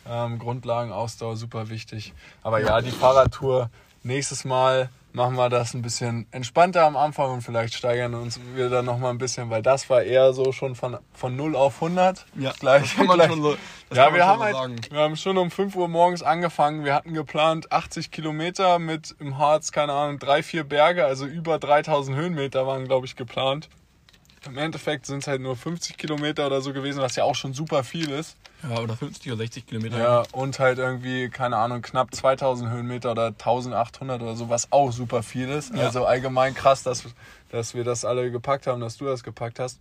ähm, Grundlagenausdauer super wichtig. Aber ja, die Fahrradtour nächstes Mal machen wir das ein bisschen entspannter am Anfang und vielleicht steigern uns wir dann noch mal ein bisschen, weil das war eher so schon von, von 0 auf 100. Ja, gleich, das kann man gleich. schon so, ja, wir haben so halt, sagen. wir haben schon um 5 Uhr morgens angefangen. Wir hatten geplant 80 Kilometer mit im Harz, keine Ahnung, drei, vier Berge, also über 3000 Höhenmeter waren, glaube ich, geplant. Im Endeffekt sind es halt nur 50 Kilometer oder so gewesen, was ja auch schon super viel ist. Ja, oder 50 oder 60 Kilometer. Ja, und halt irgendwie, keine Ahnung, knapp 2000 Höhenmeter oder 1800 oder so, was auch super viel ist. Ja. Also allgemein krass, dass, dass wir das alle gepackt haben, dass du das gepackt hast.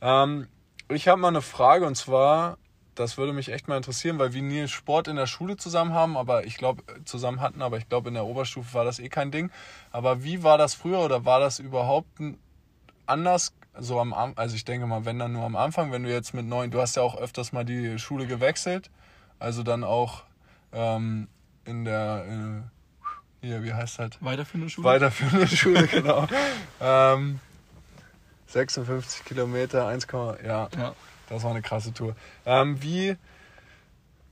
Ähm, ich habe mal eine Frage und zwar, das würde mich echt mal interessieren, weil wir nie Sport in der Schule zusammen haben, aber ich glaube, zusammen hatten, aber ich glaube, in der Oberstufe war das eh kein Ding. Aber wie war das früher oder war das überhaupt anders? So am also ich denke mal, wenn dann nur am Anfang, wenn du jetzt mit neun, du hast ja auch öfters mal die Schule gewechselt, also dann auch ähm, in der, äh, hier, wie heißt das? Weiterführende Schule? Weiterführende [LAUGHS] Schule, genau. ähm, 56 Kilometer, 1, ja, Ja. das war eine krasse Tour. Ähm, wie,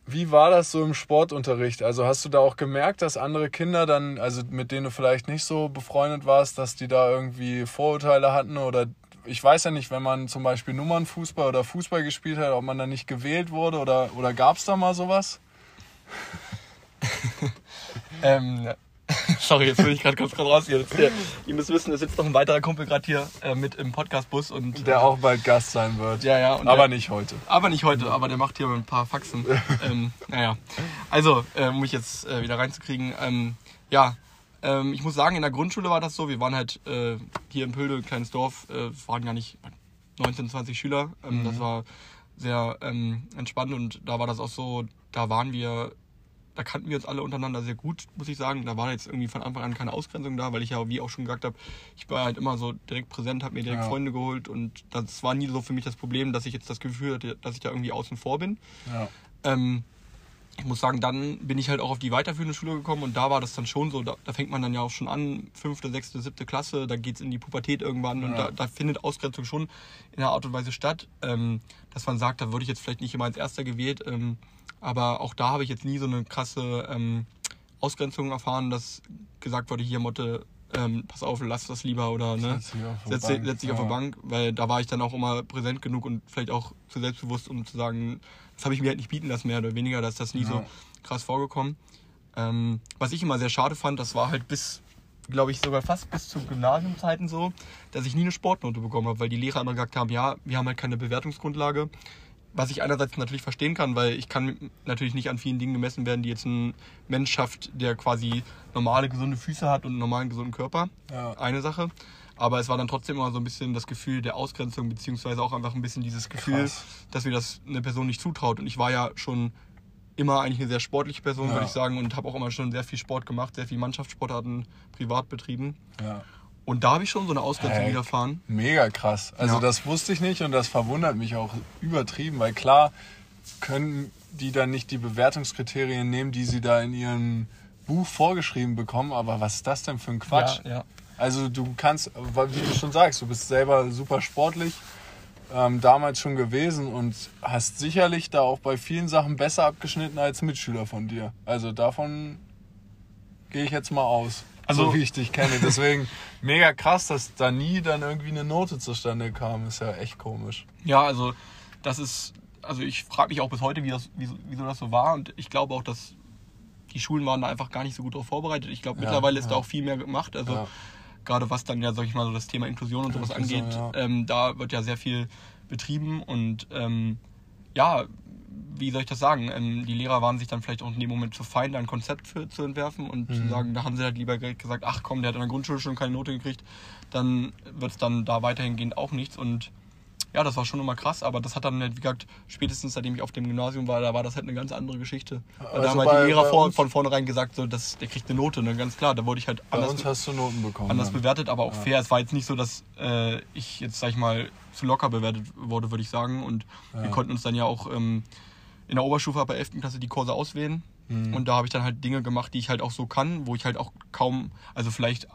wie war das so im Sportunterricht? Also hast du da auch gemerkt, dass andere Kinder dann, also mit denen du vielleicht nicht so befreundet warst, dass die da irgendwie Vorurteile hatten oder ich weiß ja nicht, wenn man zum Beispiel Nummernfußball oder Fußball gespielt hat, ob man da nicht gewählt wurde oder, oder gab es da mal sowas? [LAUGHS] Ähm, [LAUGHS] sorry, jetzt will ich gerade kurz raus hier. Der, ihr müsst wissen, es sitzt noch ein weiterer Kumpel gerade hier äh, mit im Podcastbus und Der äh, auch bald Gast sein wird. Ja, ja. Aber der, nicht heute. Aber nicht heute, aber der macht hier ein paar Faxen. [LAUGHS] ähm, naja. Also, äh, um mich jetzt äh, wieder reinzukriegen. Ähm, ja, ähm, ich muss sagen, in der Grundschule war das so. Wir waren halt äh, hier in Pölde, ein kleines Dorf, äh, waren gar nicht 19, 20 Schüler. Ähm, Das war sehr ähm, entspannt und da war das auch so, da waren wir, da kannten wir uns alle untereinander sehr gut, muss ich sagen. Da war jetzt irgendwie von Anfang an keine Ausgrenzung da, weil ich ja, wie auch schon gesagt habe, ich war halt immer so direkt präsent, habe mir direkt Ja. Freunde geholt und das war nie so für mich das Problem, dass ich jetzt das Gefühl hatte, dass ich da irgendwie außen vor bin. Ja. Ähm, ich muss sagen, dann bin ich halt auch auf die weiterführende Schule gekommen und da war das dann schon so, da, da fängt man dann ja auch schon an, fünfte, sechste, siebte Klasse, da geht's in die Pubertät irgendwann und Ja. da, da findet Ausgrenzung schon in einer Art und Weise statt, ähm, dass man sagt, da würde ich jetzt vielleicht nicht immer als Erster gewählt, ähm, aber auch da habe ich jetzt nie so eine krasse ähm, Ausgrenzung erfahren, dass gesagt wurde, hier Motte, ähm, pass auf, lass das lieber oder ne, Setz auf Bank. setz dich auf Ja. die Bank, weil da war ich dann auch immer präsent genug und vielleicht auch zu selbstbewusst, um zu sagen, das habe ich mir halt nicht bieten lassen, mehr oder weniger, dass das nie Ja. so krass vorgekommen. Ähm, was ich immer sehr schade fand, das war halt bis, glaube ich, sogar fast bis zu Gymnasiumzeiten so, dass ich nie eine Sportnote bekommen habe, weil die Lehrer immer gesagt haben, ja, wir haben halt keine Bewertungsgrundlage. Was ich einerseits natürlich verstehen kann, weil ich kann natürlich nicht an vielen Dingen gemessen werden, die jetzt ein Mensch schafft, der quasi normale, gesunde Füße hat und einen normalen, gesunden Körper. Ja. Eine Sache. Aber es war dann trotzdem immer so ein bisschen das Gefühl der Ausgrenzung, beziehungsweise auch einfach ein bisschen dieses Gefühl, Krass. dass mir das eine Person nicht zutraut. Und ich war ja schon immer eigentlich eine sehr sportliche Person, Ja. würde ich sagen, und habe auch immer schon sehr viel Sport gemacht, sehr viel Mannschaftssportarten privat betrieben. Ja. Und da habe ich schon so eine Ausgrenzung Hey. widerfahren. Mega krass. Also Ja. das wusste ich nicht und das verwundert mich auch übertrieben, weil klar können die dann nicht die Bewertungskriterien nehmen, die sie da in ihrem Buch vorgeschrieben bekommen, aber was ist das denn für ein Quatsch? Ja, ja. Also du kannst, wie du schon sagst, du bist selber super sportlich, ähm, damals schon gewesen und hast sicherlich da auch bei vielen Sachen besser abgeschnitten als Mitschüler von dir. Also davon gehe ich jetzt mal aus. Also- so wie ich dich kenne. Deswegen [LAUGHS] mega krass, dass da nie dann irgendwie eine Note zustande kam. Ist ja echt komisch. Ja, also das ist, also ich frage mich auch bis heute, wie das, wieso, wieso das so war. Und ich glaube auch, dass die Schulen waren da einfach gar nicht so gut darauf vorbereitet. Ich glaube, Ja, mittlerweile ist da auch viel mehr gemacht. Also Ja. gerade was dann ja, sag ich mal, so das Thema Inklusion und sowas Inklusion, angeht, ähm, da wird ja sehr viel betrieben und ähm, ja, wie soll ich das sagen? Ähm, die Lehrer waren sich dann vielleicht auch in dem Moment zu fein, da ein Konzept für, zu entwerfen und Mhm. zu sagen, da haben sie halt lieber gesagt, ach komm, der hat in der Grundschule schon keine Note gekriegt, dann wird es dann da weiterhingehend auch nichts und ja, das war schon immer krass, aber das hat dann halt, wie gesagt, spätestens seitdem ich auf dem Gymnasium war, da war das halt eine ganz andere Geschichte. Also da haben halt bei- die Lehrer bei vor, von vornherein gesagt, so, dass der kriegt eine Note, ne? ganz klar. Da wurde ich halt Bei anders, uns hast du Noten bekommen. anders dann. bewertet, aber auch fair. Es war jetzt nicht so, dass äh, ich jetzt, sag ich mal, zu locker bewertet wurde, würde ich sagen. Und wir konnten uns dann ja auch ähm, in der Oberstufe ab der 11. Klasse die Kurse auswählen. Mhm. Und da habe ich dann halt Dinge gemacht, die ich halt auch so kann, wo ich halt auch kaum, also vielleicht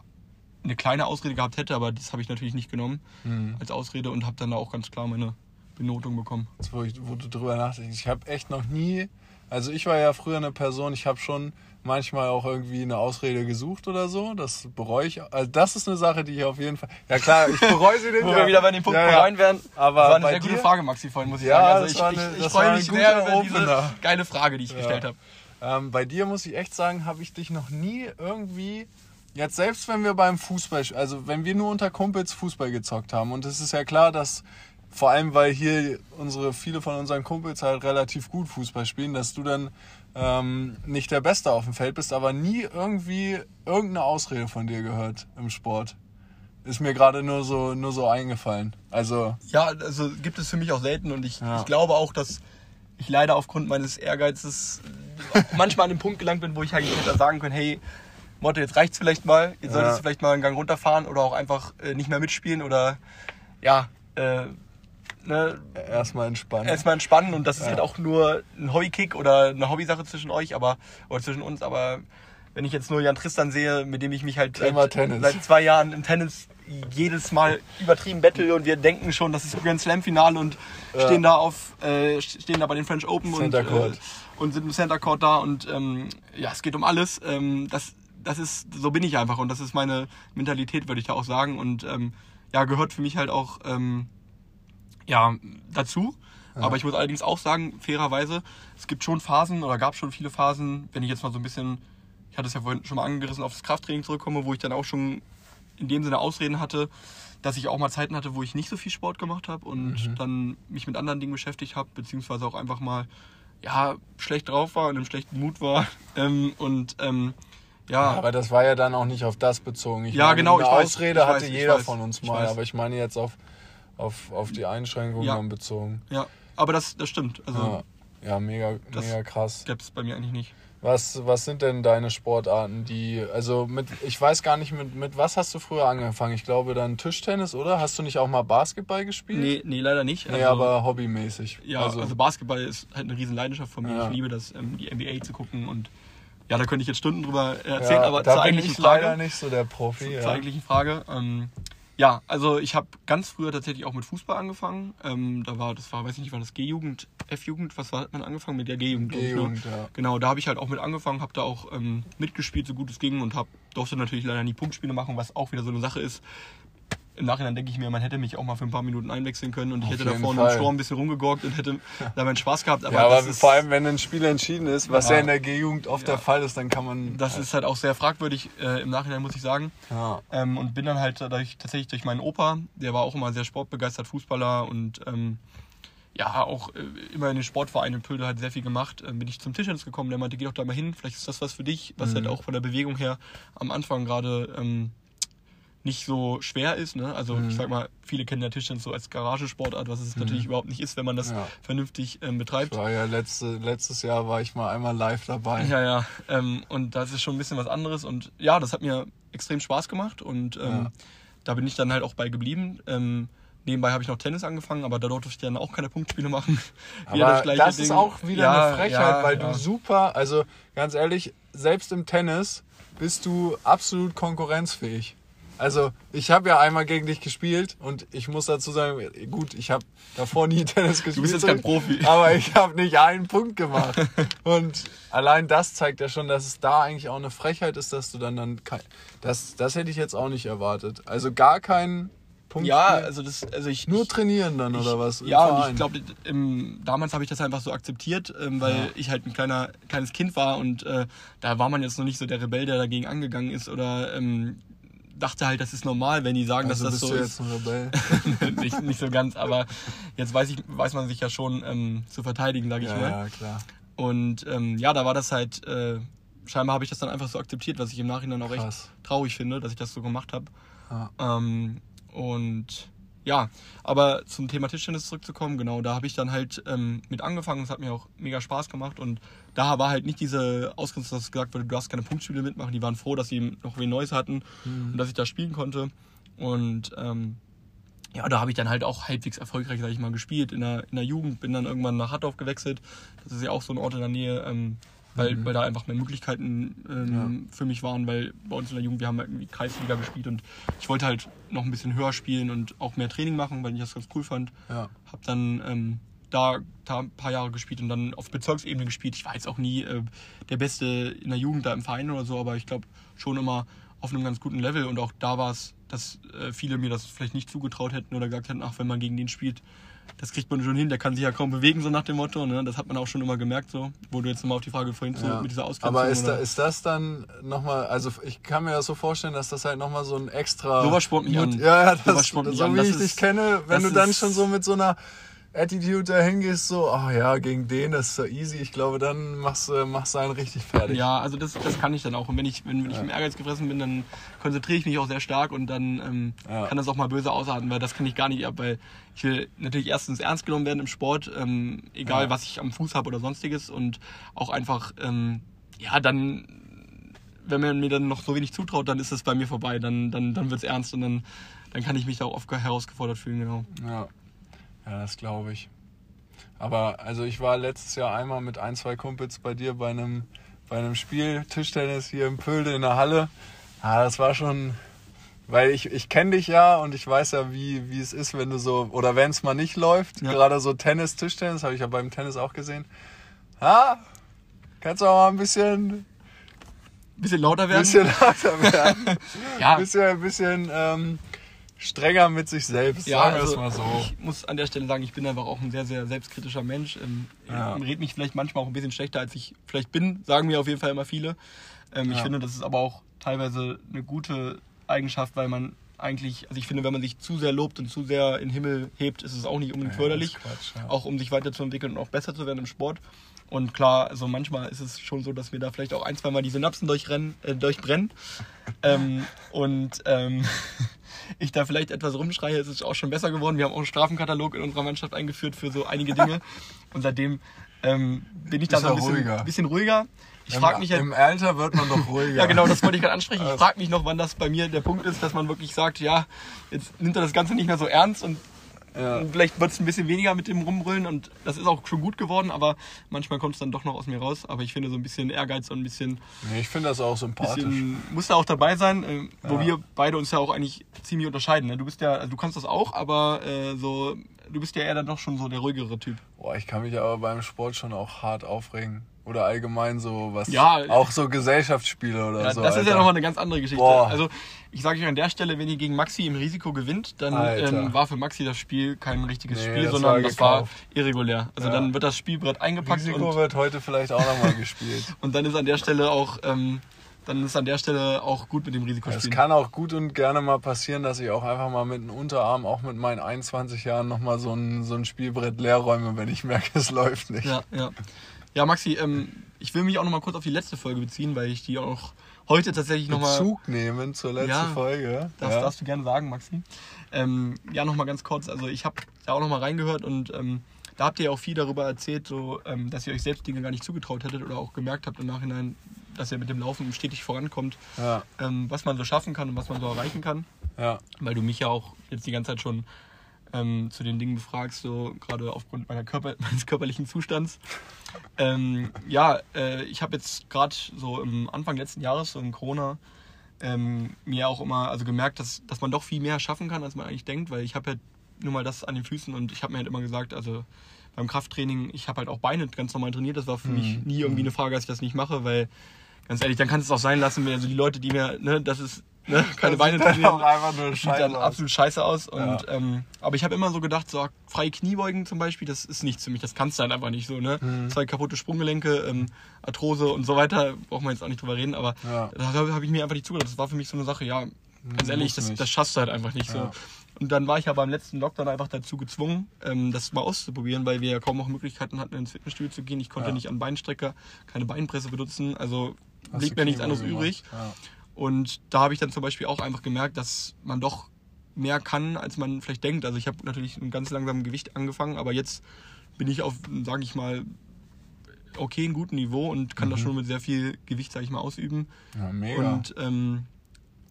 eine kleine Ausrede gehabt hätte, aber das habe ich natürlich nicht genommen Mhm. als Ausrede und habe dann auch ganz klar meine Benotung bekommen. Jetzt, wo, ich, wo du drüber nachdenkst. Ich habe echt noch nie, also ich war ja früher eine Person, ich habe schon manchmal auch irgendwie eine Ausrede gesucht oder so. Das bereue ich. Also das ist eine Sache, die ich auf jeden Fall. Ja klar, ich bereue sie [LAUGHS] nicht. Wo ja. wir wieder bei dem Punkt ja, bereuen wären. Aber das war eine sehr gute dir? Frage, Maxi, vorhin, muss ich Ja, sagen. Also ich, eine- ich, ich freue mich sehr über diese geile Frage, die ich gestellt habe. Ähm, bei dir muss ich echt sagen, habe ich dich noch nie irgendwie. Jetzt selbst wenn wir beim Fußball, also wenn wir nur unter Kumpels Fußball gezockt haben und es ist ja klar, dass vor allem weil hier unsere viele von unseren Kumpels halt relativ gut Fußball spielen, dass du dann ähm, nicht der Beste auf dem Feld bist, aber nie irgendwie irgendeine Ausrede von dir gehört im Sport. Ist mir gerade nur so nur so eingefallen. Also Ja, also gibt es für mich auch selten und ich, Ja. ich glaube auch, dass ich leider aufgrund meines Ehrgeizes manchmal an den Punkt gelangt bin, wo ich eigentlich hätte sagen können, hey, Motto, jetzt reicht's vielleicht mal, jetzt solltest Ja. du vielleicht mal einen Gang runterfahren oder auch einfach äh, nicht mehr mitspielen oder ja, äh, ne, Erstmal entspannen. erstmal entspannen und das ist Ja. halt auch nur ein Hobbykick oder eine Hobbysache zwischen euch, aber oder zwischen uns, aber wenn ich jetzt nur Jan Tristan sehe, mit dem ich mich halt seit, seit zwei Jahren im Tennis jedes Mal übertrieben battle und wir denken schon, das ist Grand Slam Finale und Ja. stehen da auf äh, stehen da bei den French Open und. Äh, und sind im Center Court da und ähm, ja, es geht um alles. Ähm, das das ist so bin ich einfach und das ist meine Mentalität, würde ich da auch sagen und ähm, ja, gehört für mich halt auch ähm, ja, dazu. Aber ich muss allerdings auch sagen, fairerweise, es gibt schon Phasen oder gab schon viele Phasen, wenn ich jetzt mal so ein bisschen, ich hatte es ja vorhin schon mal angerissen, auf das Krafttraining zurückkomme, wo ich dann auch schon in dem Sinne Ausreden hatte, dass ich auch mal Zeiten hatte, wo ich nicht so viel Sport gemacht habe und dann mich mit anderen Dingen beschäftigt habe, beziehungsweise auch einfach mal ja, schlecht drauf war und im schlechten Mut war. [LAUGHS] Ähm, und ähm, ja, Aber das war ja dann auch nicht auf das bezogen. Ich Ja, meine, genau, Eine ich weiß, Ausrede ich hatte weiß, jeder weiß, von uns mal, weiß. aber ich meine jetzt auf, auf, auf die Einschränkungen Ja. dann bezogen. ja, aber das, das stimmt. Also Ja, ja mega, Das- mega krass. gäbe es bei mir eigentlich nicht. Was, was sind denn deine Sportarten, die, also mit, ich weiß gar nicht, mit, mit was hast du früher angefangen? Ich glaube dann Tischtennis, oder? Hast du nicht auch mal Basketball gespielt? Nee, nee, leider nicht. Nee, Also- aber hobbymäßig. Ja, also, Basketball ist halt eine riesen Leidenschaft von mir. Ja. Ich liebe das, ähm, die NBA zu gucken und ja, da könnte ich jetzt Stunden drüber erzählen, ja, aber da zur bin eigentlichen ich Frage. leider nicht so der Profi. Zur Ja. eigentlichen Frage. Ähm, ja, also ich habe ganz früher tatsächlich auch mit Fußball angefangen. Ähm, da war, das war, weiß ich nicht, war das G-Jugend, F-Jugend, was war, hat man angefangen mit der G-Jugend? ne? G-Jugend, ja. Genau, da habe ich halt auch mit angefangen, habe da auch ähm, mitgespielt, so gut es ging und hab, durfte natürlich leider nie Punktspiele machen, was auch wieder so eine Sache ist. Im Nachhinein denke ich mir, man hätte mich auch mal für ein paar Minuten einwechseln können und ich Auf hätte da vorne im. Sturm ein bisschen rumgegorgt und hätte da meinen Spaß gehabt. Aber, Ja, aber vor allem, wenn ein Spiel entschieden ist, was Ja. ja, in der G-Jugend oft Ja. der Fall ist, dann kann man. das ist halt auch sehr fragwürdig äh, im Nachhinein, muss ich sagen. ja. Ähm, und bin dann halt dadurch, tatsächlich durch meinen Opa, der war auch immer sehr sportbegeistert, Fußballer und ähm, ja, auch äh, immer in den Sportvereinen in Pölde hat sehr viel gemacht. Ähm, bin ich zum Tischtennis gekommen, der meinte, geh doch da mal hin, vielleicht ist das was für dich, was halt auch von der Bewegung her am Anfang gerade ähm, nicht so schwer ist. Ne? Also ich sag mal, viele kennen ja Tischtennis so als Garagesportart, was es natürlich überhaupt nicht ist, wenn man das Ja. vernünftig ähm, betreibt. War ja letzte, letztes Jahr war ich mal einmal live dabei. Ja, ja. Ähm, und das ist schon ein bisschen was anderes. Und ja, das hat mir extrem Spaß gemacht. Und ähm, Ja. da bin ich dann halt auch bei geblieben. Ähm, nebenbei habe ich noch Tennis angefangen, aber da durfte ich dann auch keine Punktspiele machen. [LAUGHS] Aber das ist auch wieder Ja, eine Frechheit, weil du super, also ganz ehrlich, selbst im Tennis bist du absolut konkurrenzfähig. Also ich habe ja einmal gegen dich gespielt und ich muss dazu sagen, gut, ich habe davor nie [LAUGHS] Tennis gespielt. bist jetzt kein Profi. Aber ich habe nicht einen Punkt gemacht. [LAUGHS] Und allein das zeigt ja schon, dass es da eigentlich auch eine Frechheit ist, dass du dann dann kein, das das hätte ich jetzt auch nicht erwartet. Also gar keinen Punkt. Ja, also das, also ich nur ich, trainieren dann oder was? Ja, und ich glaube, damals habe ich das einfach so akzeptiert, ähm, weil Ja. ich halt ein kleiner, kleines Kind war und äh, da war man jetzt noch nicht so der Rebell, der dagegen angegangen ist oder ähm, dachte halt, das ist normal, wenn die sagen, also dass das so du ist. jetzt ein Rebell? [LAUGHS] nicht, nicht so ganz, aber jetzt weiß, ich, weiß man sich ja schon ähm, zu verteidigen, sage ich ja, mal. ja, klar. Und ähm, ja, da war das halt, äh, scheinbar habe ich das dann einfach so akzeptiert, was ich im Nachhinein auch echt Krass. traurig finde, dass ich das so gemacht habe. Ja. Ähm, und ja, aber zum Thema Tischtennis zurückzukommen, genau, da habe ich dann halt ähm, mit angefangen. Es hat mir auch mega Spaß gemacht und da war halt nicht diese Ausgrenzung, dass gesagt wurde, du darfst keine Punktspiele mitmachen. Die waren froh, dass sie noch wen Neues hatten und dass ich da spielen konnte. Und ähm, ja, da habe ich dann halt auch halbwegs erfolgreich, sag ich mal, gespielt in der, in der Jugend. Bin dann irgendwann nach Hattorf gewechselt. Das ist ja auch so ein Ort in der Nähe, ähm, weil, weil da einfach mehr Möglichkeiten ähm, für mich waren, weil bei uns in der Jugend, wir haben halt irgendwie Kreisliga gespielt und ich wollte halt noch ein bisschen höher spielen und auch mehr Training machen, weil ich das ganz cool fand. Ja. Hab dann ähm, da, da ein paar Jahre gespielt und dann auf Bezirksebene gespielt. Ich war jetzt auch nie äh, der Beste in der Jugend da im Verein oder so, aber ich glaube schon immer auf einem ganz guten Level und auch da war es, dass äh, viele mir das vielleicht nicht zugetraut hätten oder gesagt hätten, ach, wenn man gegen den spielt, das kriegt man schon hin, der kann sich ja kaum bewegen, so nach dem Motto. Ne? Das hat man auch schon immer gemerkt, so, wo du jetzt nochmal auf die Frage vorhin zu, Ja. mit dieser Ausgrenzung Aber ist, da, ist das dann nochmal, also ich kann mir das so vorstellen, dass das halt nochmal so ein extra. Sowas spornt mich an. Ja, ja, das, so an. wie Das ich ist- dich kenne, wenn du dann ist- schon so mit so einer Attitude dahin gehst, so, ach ja, gegen den, das ist so easy, ich glaube, dann machst du machst einen richtig fertig. Ja, also das, das kann ich dann auch. Und wenn ich, wenn, wenn ich im Ehrgeiz gefressen bin, dann konzentriere ich mich auch sehr stark und dann ähm, Ja. kann das auch mal böse ausarten, weil das kann ich gar nicht ab, weil ich will natürlich erstens ernst genommen werden im Sport, ähm, egal Ja. was ich am Fuß habe oder sonstiges und auch einfach, ähm, ja, dann, wenn man mir dann noch so wenig zutraut, dann ist es bei mir vorbei, dann, dann, dann wird es ernst und dann, dann kann ich mich da auch oft herausgefordert fühlen, genau. Ja, ja das glaube ich. Aber also ich war letztes Jahr einmal mit ein, zwei Kumpels bei dir bei einem, bei einem Spiel Tischtennis hier im Pölde in der Halle. Ah, das war schon, weil ich, ich kenne dich ja und ich weiß ja, wie, wie es ist, wenn du so, oder wenn es mal nicht läuft, Ja. gerade so Tennis, Tischtennis, habe ich ja beim Tennis auch gesehen. Ah, kannst du auch mal ein bisschen, Bisschen lauter werden. bisschen lauter werden. [LAUGHS] ja, bisschen, bisschen ähm, strenger mit sich selbst, Ja, sagen wir also es mal so. ich muss an der Stelle sagen, ich bin einfach auch ein sehr, sehr selbstkritischer Mensch. Ähm, Ja. Red mich vielleicht manchmal auch ein bisschen schlechter, als ich vielleicht bin, sagen mir auf jeden Fall immer viele. Ähm, Ich Ja. finde, das ist aber auch teilweise eine gute Eigenschaft, weil man eigentlich, also ich finde, wenn man sich zu sehr lobt und zu sehr in den Himmel hebt, ist es auch nicht unbedingt förderlich. Quatsch. Auch um sich weiterzuentwickeln und auch besser zu werden im Sport. Und klar, also manchmal ist es schon so, dass mir da vielleicht auch ein, zwei Mal die Synapsen durchrennen, äh, durchbrennen. [LAUGHS] ähm, und ähm, ich da vielleicht etwas rumschreie, ist es auch schon besser geworden. Wir haben auch einen Strafenkatalog in unserer Mannschaft eingeführt für so einige Dinge. [LAUGHS] Und seitdem ähm, bin ich da so ein bisschen ruhiger. Bisschen ruhiger. Ich Im- frage mich halt, Im Alter wird man doch ruhiger. ja, genau, das wollte ich gerade ansprechen. Ich Also- frage mich noch, wann das bei mir der Punkt ist, dass man wirklich sagt, ja, jetzt nimmt er das Ganze nicht mehr so ernst und Ja. vielleicht wird es ein bisschen weniger mit dem Rumbrüllen und das ist auch schon gut geworden, aber manchmal kommt es dann doch noch aus mir raus. Aber ich finde so ein bisschen Ehrgeiz und ein bisschen, Nee, ich finde das auch sympathisch. bisschen muss da auch dabei sein, äh, wo Ja. wir beide uns ja auch eigentlich ziemlich unterscheiden. Ne? Du bist ja, also du kannst das auch, aber äh, so, du bist ja eher dann doch schon so der ruhigere Typ. Boah, ich kann mich aber beim Sport schon auch hart aufregen. Oder allgemein so was. Ja. Auch so Gesellschaftsspiele oder Ja, so. das ist ja Alter. nochmal eine ganz andere Geschichte. Boah. Also ich sage euch an der Stelle, wenn ihr gegen Maxi im Risiko gewinnt, dann Alter. ähm, war für Maxi das Spiel kein richtiges Nee, Spiel, das sondern war das war irregulär. Also Ja. dann wird das Spielbrett eingepackt Risiko wird heute vielleicht auch nochmal gespielt. [LAUGHS] und dann ist an der Stelle auch ähm, dann ist an der Stelle auch gut mit dem Risiko Es spielen. kann auch gut und gerne mal passieren, dass ich auch einfach mal mit einem Unterarm, auch mit meinen 21 Jahren, nochmal so ein, so ein Spielbrett leer räume, wenn ich merke, es läuft nicht. Ja, ja. Ja, Maxi, ähm, ich will mich auch nochmal kurz auf die letzte Folge beziehen, weil ich die auch heute tatsächlich nochmal. Bezug nehmen zur letzten Ja, Folge. Das ja. darfst du gerne sagen, Maxi. Ähm, ja, nochmal ganz kurz. Also ich habe da auch nochmal reingehört und ähm, da habt ihr ja auch viel darüber erzählt, so, ähm, dass ihr euch selbst Dinge gar nicht zugetraut hättet oder auch gemerkt habt im Nachhinein, dass ihr mit dem Laufen stetig vorankommt, ja, ähm, was man so schaffen kann und was man so erreichen kann. ja. Weil du mich ja auch jetzt die ganze Zeit schon ähm, zu den Dingen befragst, so gerade aufgrund meiner Körper, [LAUGHS] meines körperlichen Zustands. Ähm, ja, äh, ich habe jetzt gerade so im Anfang letzten Jahres, so in Corona, ähm, mir auch immer also gemerkt, dass, dass man doch viel mehr schaffen kann, als man eigentlich denkt, weil ich habe halt nur mal das an den Füßen und ich habe mir halt immer gesagt, also beim Krafttraining, ich habe halt auch Beine ganz normal trainiert, das war für mich nie irgendwie eine Frage, dass ich das nicht mache, weil ganz ehrlich, dann kannst du es auch sein lassen, wenn also die Leute, die mir, ne, das ist ne, keine Beine sieht dann trainieren, auch einfach nur sieht dann aus. absolut scheiße aus. Und, Ja. ähm, aber ich habe immer so gedacht, so freie Kniebeugen zum Beispiel, das ist nichts für mich. Das kannst du halt einfach nicht so. Ne? Mhm. Zwei kaputte Sprunggelenke, ähm, Arthrose und so weiter, braucht man jetzt auch nicht drüber reden. Aber Ja. da habe hab ich mir einfach nicht zugehört. Das war für mich so eine Sache, ja, ganz ehrlich, das, das schaffst du halt einfach nicht so. Und dann war ich aber im letzten Lockdown einfach dazu gezwungen, ähm, das mal auszuprobieren, weil wir ja kaum noch Möglichkeiten hatten, ins Fitnessstudio zu gehen. Ich konnte Ja. nicht an Beinstrecker, keine Beinpresse benutzen. Also Hast blieb mir nichts anderes übrig. Ja. Und da habe ich dann zum Beispiel auch einfach gemerkt, dass man doch mehr kann, als man vielleicht denkt. Also ich habe natürlich ein ganz langsames Gewicht angefangen, aber jetzt bin ich auf, sage ich mal, okay, ein guten Niveau und kann das schon mit sehr viel Gewicht, sage ich mal, ausüben. ja, mega. Und, ähm,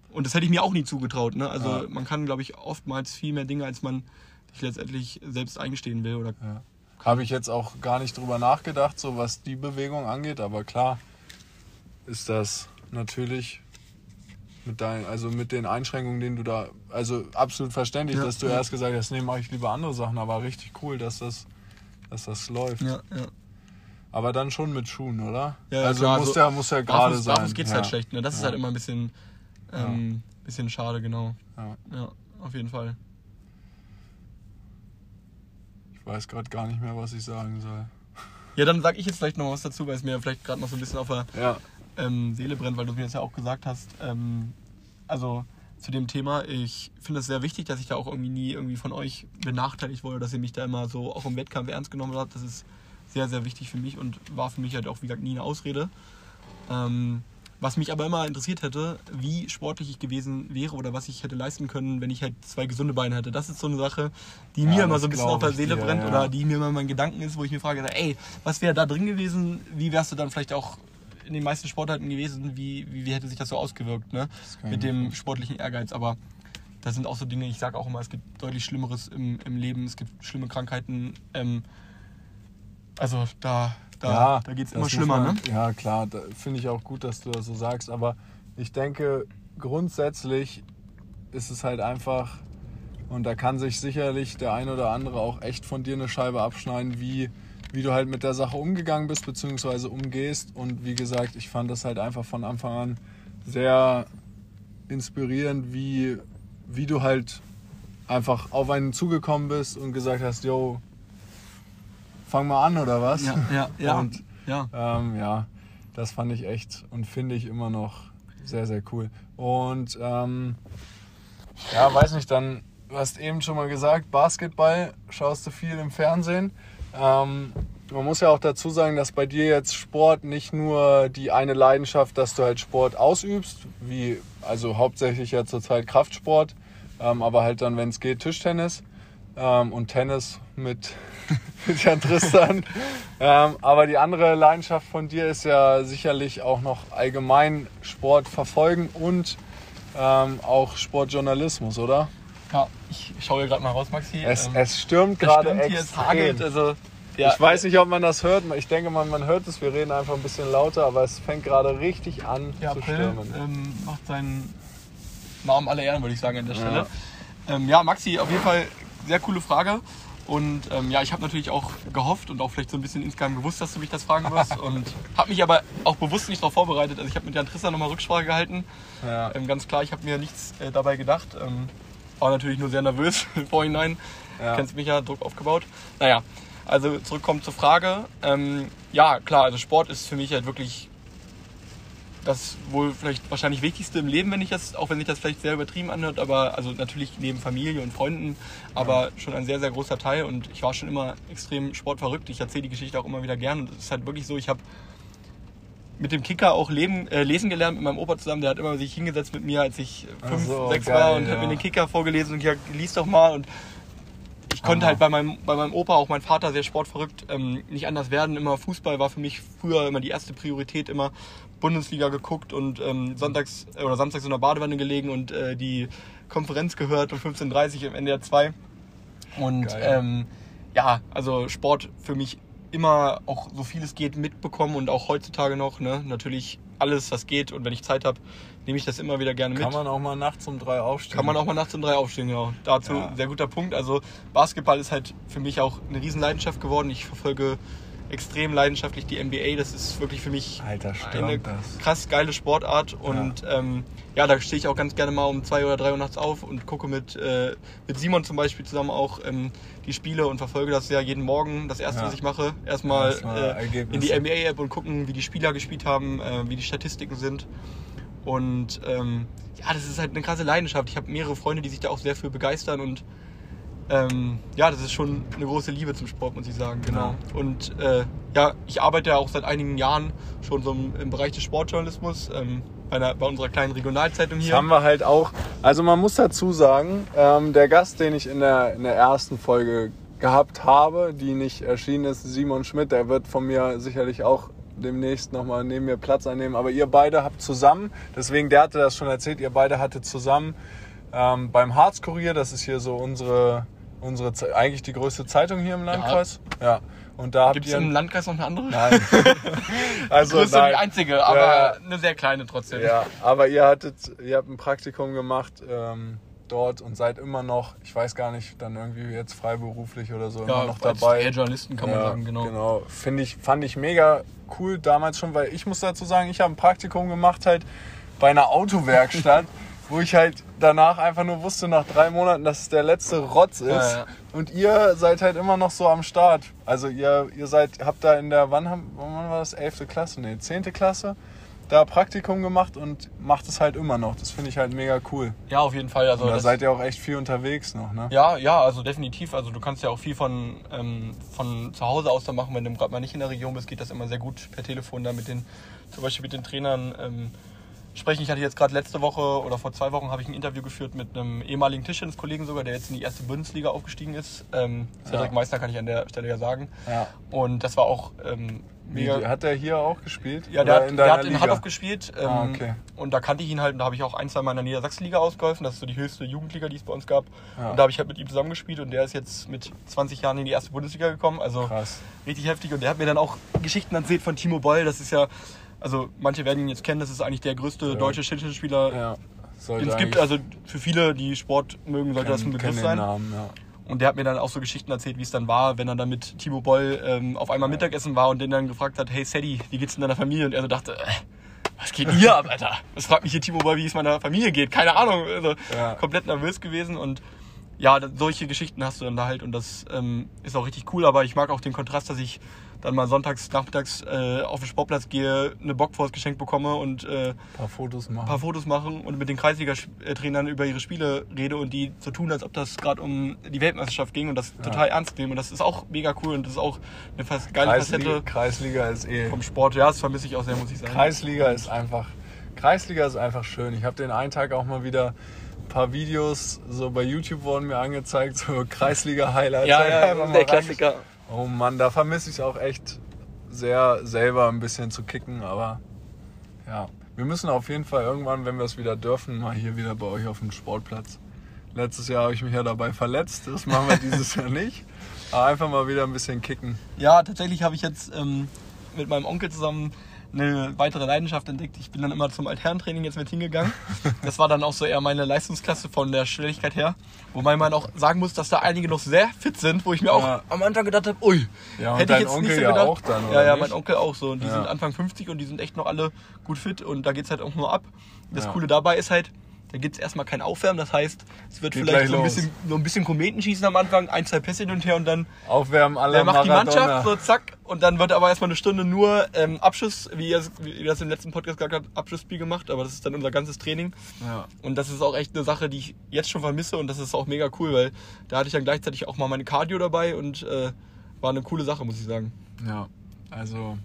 und das hätte ich mir auch nie zugetraut. Ne? Also Ja. man kann, glaube ich, oftmals viel mehr Dinge, als man sich letztendlich selbst eingestehen will. Oder Ja. Habe ich jetzt auch gar nicht drüber nachgedacht, so was die Bewegung angeht, aber klar ist das natürlich mit deinen, also mit den Einschränkungen, denen du da, also absolut verständlich, Ja, dass du ja. erst gesagt hast, nee, mache ich lieber andere Sachen, aber richtig cool, dass das, dass das läuft. ja, ja. Aber dann schon mit Schuhen, oder? Ja, also klar, muss also ja, muss ja gerade sein. barfuß geht's ja. halt schlecht. Ne? Das ist halt immer ein bisschen, ähm, bisschen schade, genau. Ja. Ja, auf jeden Fall. Ich weiß gerade gar nicht mehr, was ich sagen soll. Ja, dann sag ich jetzt vielleicht noch was dazu, weil es mir vielleicht gerade noch so ein bisschen auf der Ja, ähm, Seele brennt, weil du mir das ja auch gesagt hast. Ähm, also zu dem Thema. Ich finde es sehr wichtig, dass ich da auch irgendwie nie irgendwie von euch benachteiligt wurde, dass ihr mich da immer so auch im Wettkampf ernst genommen habt. Das ist sehr, sehr wichtig für mich und war für mich halt auch, wie gesagt, nie eine Ausrede. Ähm, was mich aber immer interessiert hätte, wie sportlich ich gewesen wäre oder was ich hätte leisten können, wenn ich halt zwei gesunde Beine hätte. Das ist so eine Sache, die Ja, mir immer so ein bisschen auf der Seele dir, brennt ja. oder die mir immer mein Gedanken ist, wo ich mir frage, ey, was wäre da drin gewesen? Wie wärst du dann vielleicht auch in den meisten Sportarten gewesen? Wie, wie, wie hätte sich das so ausgewirkt, ne? Mit dem sportlichen Ehrgeiz. Aber das sind auch so Dinge, ich sage auch immer, es gibt deutlich Schlimmeres im, im Leben, es gibt schlimme Krankheiten. Ähm, also da, da, da geht es immer schlimmer, man, ne? Ja, klar, da finde ich auch gut, dass du das so sagst, aber ich denke, grundsätzlich ist es halt einfach, und da kann sich sicherlich der ein oder andere auch echt von dir eine Scheibe abschneiden, wie, wie du halt mit der Sache umgegangen bist, beziehungsweise umgehst. Und wie gesagt, ich fand das halt einfach von Anfang an sehr inspirierend, wie, wie du halt einfach auf einen zugekommen bist und gesagt hast, yo, fang mal an oder was? Ja, ja, [LAUGHS] ja. Und ja. ähm, ja, das fand ich echt und finde ich immer noch sehr, sehr cool. Und ähm, ja, weiß nicht, dann, du hast eben schon mal gesagt, Basketball schaust du viel im Fernsehen. Ähm, man muss ja auch dazu sagen, dass bei dir jetzt Sport nicht nur die eine Leidenschaft, dass du halt Sport ausübst, wie also hauptsächlich ja zurzeit Kraftsport, ähm, aber halt dann, wenn es geht, Tischtennis ähm, und Tennis mit, [LAUGHS] mit Jan Tristan. [LAUGHS] ähm, aber die andere Leidenschaft von dir ist ja sicherlich auch noch allgemein Sport verfolgen und ähm, auch Sportjournalismus, oder? Ja, ich schaue hier gerade mal raus, Maxi. Es, Ähm, es stürmt gerade stimmt hier, es hagelt. extrem. Also, ja, Ich weiß nicht, ob man das hört. Ich denke, man, man hört es. Wir reden einfach ein bisschen lauter, aber es fängt gerade richtig an der zu April stürmen. ähm, macht seinen Namen alle Ehren, würde ich sagen, an der Ja. Stelle. Ja. Ähm, ja, Maxi, auf jeden Fall sehr coole Frage. Und ähm, ja, ich habe natürlich auch gehofft und auch vielleicht so ein bisschen insgeheim gewusst, dass du mich das fragen wirst. [LAUGHS] und habe mich aber auch bewusst nicht darauf vorbereitet. Also ich habe mit Jan Tristan nochmal Rücksprache gehalten. Ja. Ähm, ganz klar, ich habe mir nichts äh, dabei gedacht. Ähm, war natürlich nur sehr nervös [LAUGHS] im Vorhinein. Ja. Kennst mich ja, Druck aufgebaut. Naja, also zurückkommen zur Frage. Ähm, ja, klar, also Sport ist für mich halt wirklich das wohl vielleicht wahrscheinlich Wichtigste im Leben, wenn ich das, auch wenn sich das vielleicht sehr übertrieben anhört, aber also natürlich neben Familie und Freunden, aber schon ein sehr, sehr großer Teil und ich war schon immer extrem sportverrückt. Ich erzähle die Geschichte auch immer wieder gern und es ist halt wirklich so, ich habe mit dem Kicker auch leben, äh, lesen gelernt mit meinem Opa zusammen. Der hat immer sich hingesetzt mit mir, als ich fünf, so, sechs geil, war und ja. hat mir den Kicker vorgelesen und gesagt, lies doch mal. Und ich konnte Hammer. halt bei meinem, bei meinem Opa, auch mein Vater, sehr sportverrückt, ähm, nicht anders werden. Immer Fußball war für mich früher immer die erste Priorität, immer Bundesliga geguckt und ähm, sonntags äh, oder samstags in der Badewanne gelegen und äh, die Konferenz gehört um 15.30 Uhr im NDR 2. Und ähm, ja, also Sport für mich immer auch so viel es geht mitbekommen und auch heutzutage noch, ne, natürlich alles, was geht und wenn ich Zeit habe, nehme ich das immer wieder gerne mit. Kann man auch mal nachts um drei aufstehen. Kann man auch mal nachts um drei aufstehen, genau. Dazu Ja. sehr guter Punkt. Also Basketball ist halt für mich auch eine Riesenleidenschaft geworden. Ich verfolge extrem leidenschaftlich die NBA. Das ist wirklich für mich Alter, eine das. krass geile Sportart. Und ja, ähm, ja da stehe ich auch ganz gerne mal um zwei oder drei Uhr nachts auf und gucke mit, äh, mit Simon zum Beispiel zusammen auch ähm, die Spiele und verfolge das ja jeden Morgen. Das erste, Ja. was ich mache, erstmal äh, in die NBA-App und gucken, wie die Spieler gespielt haben, äh, wie die Statistiken sind. Und ähm, ja, das ist halt eine krasse Leidenschaft. Ich habe mehrere Freunde, die sich da auch sehr für begeistern und ähm, ja, das ist schon eine große Liebe zum Sport, muss ich sagen, genau. Und äh, ja, ich arbeite ja auch seit einigen Jahren schon so im, im Bereich des Sportjournalismus ähm, bei, einer, bei unserer kleinen Regionalzeitung Das hier. haben wir halt auch. Also man muss dazu sagen, ähm, der Gast, den ich in der, in der ersten Folge gehabt habe, die nicht erschienen ist, Simon Schmidt, der wird von mir sicherlich auch demnächst nochmal neben mir Platz einnehmen. Aber ihr beide habt zusammen, deswegen der hatte das schon erzählt, ihr beide hattet zusammen ähm, beim Harzkurier, das ist hier so unsere, unsere eigentlich die größte Zeitung hier im Landkreis. Ja. Und da Gibt es im Landkreis noch eine andere? Nein. [LAUGHS] [LAUGHS] also Größte und nein. die einzige, aber Ja. eine sehr kleine trotzdem. Ja, aber ihr hattet, ihr habt ein Praktikum gemacht ähm, dort und seid immer noch, ich weiß gar nicht, dann irgendwie jetzt freiberuflich oder so immer noch dabei. eher Journalisten kann man ja, sagen, genau. Genau, finde ich, fand ich mega cool damals schon, weil ich muss dazu sagen, ich habe ein Praktikum gemacht halt bei einer Autowerkstatt, [LAUGHS] wo ich halt danach einfach nur wusste nach drei Monaten, dass es der letzte Rotz ist. Ja, ja. Und ihr seid halt immer noch so am Start. Also ihr, ihr seid, habt da in der, wann, haben, wann war das? 11. Klasse? Nee, 10. Klasse? da Praktikum gemacht und macht es halt immer noch. Das finde ich halt mega cool. Ja, auf jeden Fall. Also Und da seid ihr auch echt viel unterwegs noch, ne? Ja, ja, also definitiv. Also du kannst ja auch viel von, ähm, von zu Hause aus da machen, wenn du gerade mal nicht in der Region bist, geht das immer sehr gut per Telefon da mit den, zum Beispiel mit den Trainern ähm, sprechen. Ich hatte jetzt gerade letzte Woche oder vor zwei Wochen habe ich ein Interview geführt mit einem ehemaligen Tischtenniskollegen sogar, der jetzt in die erste Bundesliga aufgestiegen ist. Ähm, Cedric Ja. Meister kann ich an der Stelle ja sagen. Ja. Und das war auch ähm, Wie, hat der hier auch gespielt? Ja, Oder der, hat, in der hat in Liga? Gespielt. Ähm, Ah, okay. Und da kannte ich ihn halt und da habe ich auch ein, zwei Mal in der Niedersachsenliga ausgeholfen. Das ist so die höchste Jugendliga, die es bei uns gab. Ja. Und da habe ich halt mit ihm zusammengespielt und der ist jetzt mit 20 Jahren in die erste Bundesliga gekommen. Also Krass. richtig heftig. Und der hat mir dann auch Geschichten erzählt von Timo Boll. Das ist ja, also manche werden ihn jetzt kennen, das ist eigentlich der größte deutsche Tischtennisspieler, Ja. Den es gibt. Also für viele, die Sport mögen, sollte das ein Begriff sein. Namen, ja. Und der hat mir dann auch so Geschichten erzählt, wie es dann war, wenn er dann mit Timo Boll ähm, auf einmal Mittagessen war und den dann gefragt hat, hey Sadie, wie geht's in deiner Familie? Und er so dachte, äh, was geht hier ab, Alter? Was fragt mich hier Timo Boll, wie es meiner Familie geht? Keine Ahnung. Also Ja. komplett nervös gewesen und ja, solche Geschichten hast du dann da halt und das ähm, ist auch richtig cool, aber ich mag auch den Kontrast, dass ich dann mal sonntags, nachmittags äh, auf den Sportplatz gehe, eine Bockwurst geschenkt bekomme und äh, Ein paar Fotos machen. ein paar Fotos machen und mit den Kreisliga-Trainern über ihre Spiele rede und die so tun, als ob das gerade um die Weltmeisterschaft ging und das total ernst nehmen. Und das ist auch mega cool und das ist auch eine fas- geile Kreisliga, Facette Kreisliga ist eh. vom Sport. Ja, das vermisse ich auch sehr, muss ich sagen. Kreisliga ist einfach. Kreisliga ist einfach schön. Ich habe den einen Tag auch mal wieder ein paar Videos so bei YouTube wurden mir angezeigt, so Kreisliga-Highlights. ja, ja, der Klassiker. Oh Mann, da vermisse ich es auch echt sehr selber ein bisschen zu kicken, aber ja. Wir müssen auf jeden Fall irgendwann, wenn wir es wieder dürfen, mal hier wieder bei euch auf dem Sportplatz. Letztes Jahr habe ich mich ja dabei verletzt, das machen wir dieses Jahr nicht. Aber einfach mal wieder ein bisschen kicken. Ja, tatsächlich habe ich jetzt ähm, mit meinem Onkel zusammen eine weitere Leidenschaft entdeckt. Ich bin dann immer zum Altherrentraining jetzt mit hingegangen. Das war dann auch so eher meine Leistungsklasse von der Schnelligkeit her. Wobei man auch sagen muss, dass da einige noch sehr fit sind, wo ich mir auch Ja. am Anfang gedacht habe, ui, Ja, hätte ich jetzt Onkel nicht so ja gedacht. auch dann, ja, ja, nicht? mein Onkel auch so. Und die sind Anfang 50 und die sind echt noch alle gut fit und da geht's halt auch nur ab. Das. Coole dabei ist halt, da gibt's erstmal kein Aufwärmen, das heißt, es wird Geht vielleicht so ein, bisschen, so ein bisschen Kometenschießen am Anfang, ein, zwei Pässe hin und her und dann Aufwärmen alle Wer macht die Maradona. Mannschaft, so zack, und dann wird aber erstmal eine Stunde nur ähm, Abschuss, wie ihr, wie ihr das im letzten Podcast gesagt habt, Abschlussspiel gemacht, aber das ist dann unser ganzes Training. Ja. Und das ist auch echt eine Sache, die ich jetzt schon vermisse und das ist auch mega cool, weil da hatte ich dann gleichzeitig auch mal meine Cardio dabei und äh, war eine coole Sache, muss ich sagen. Ja, also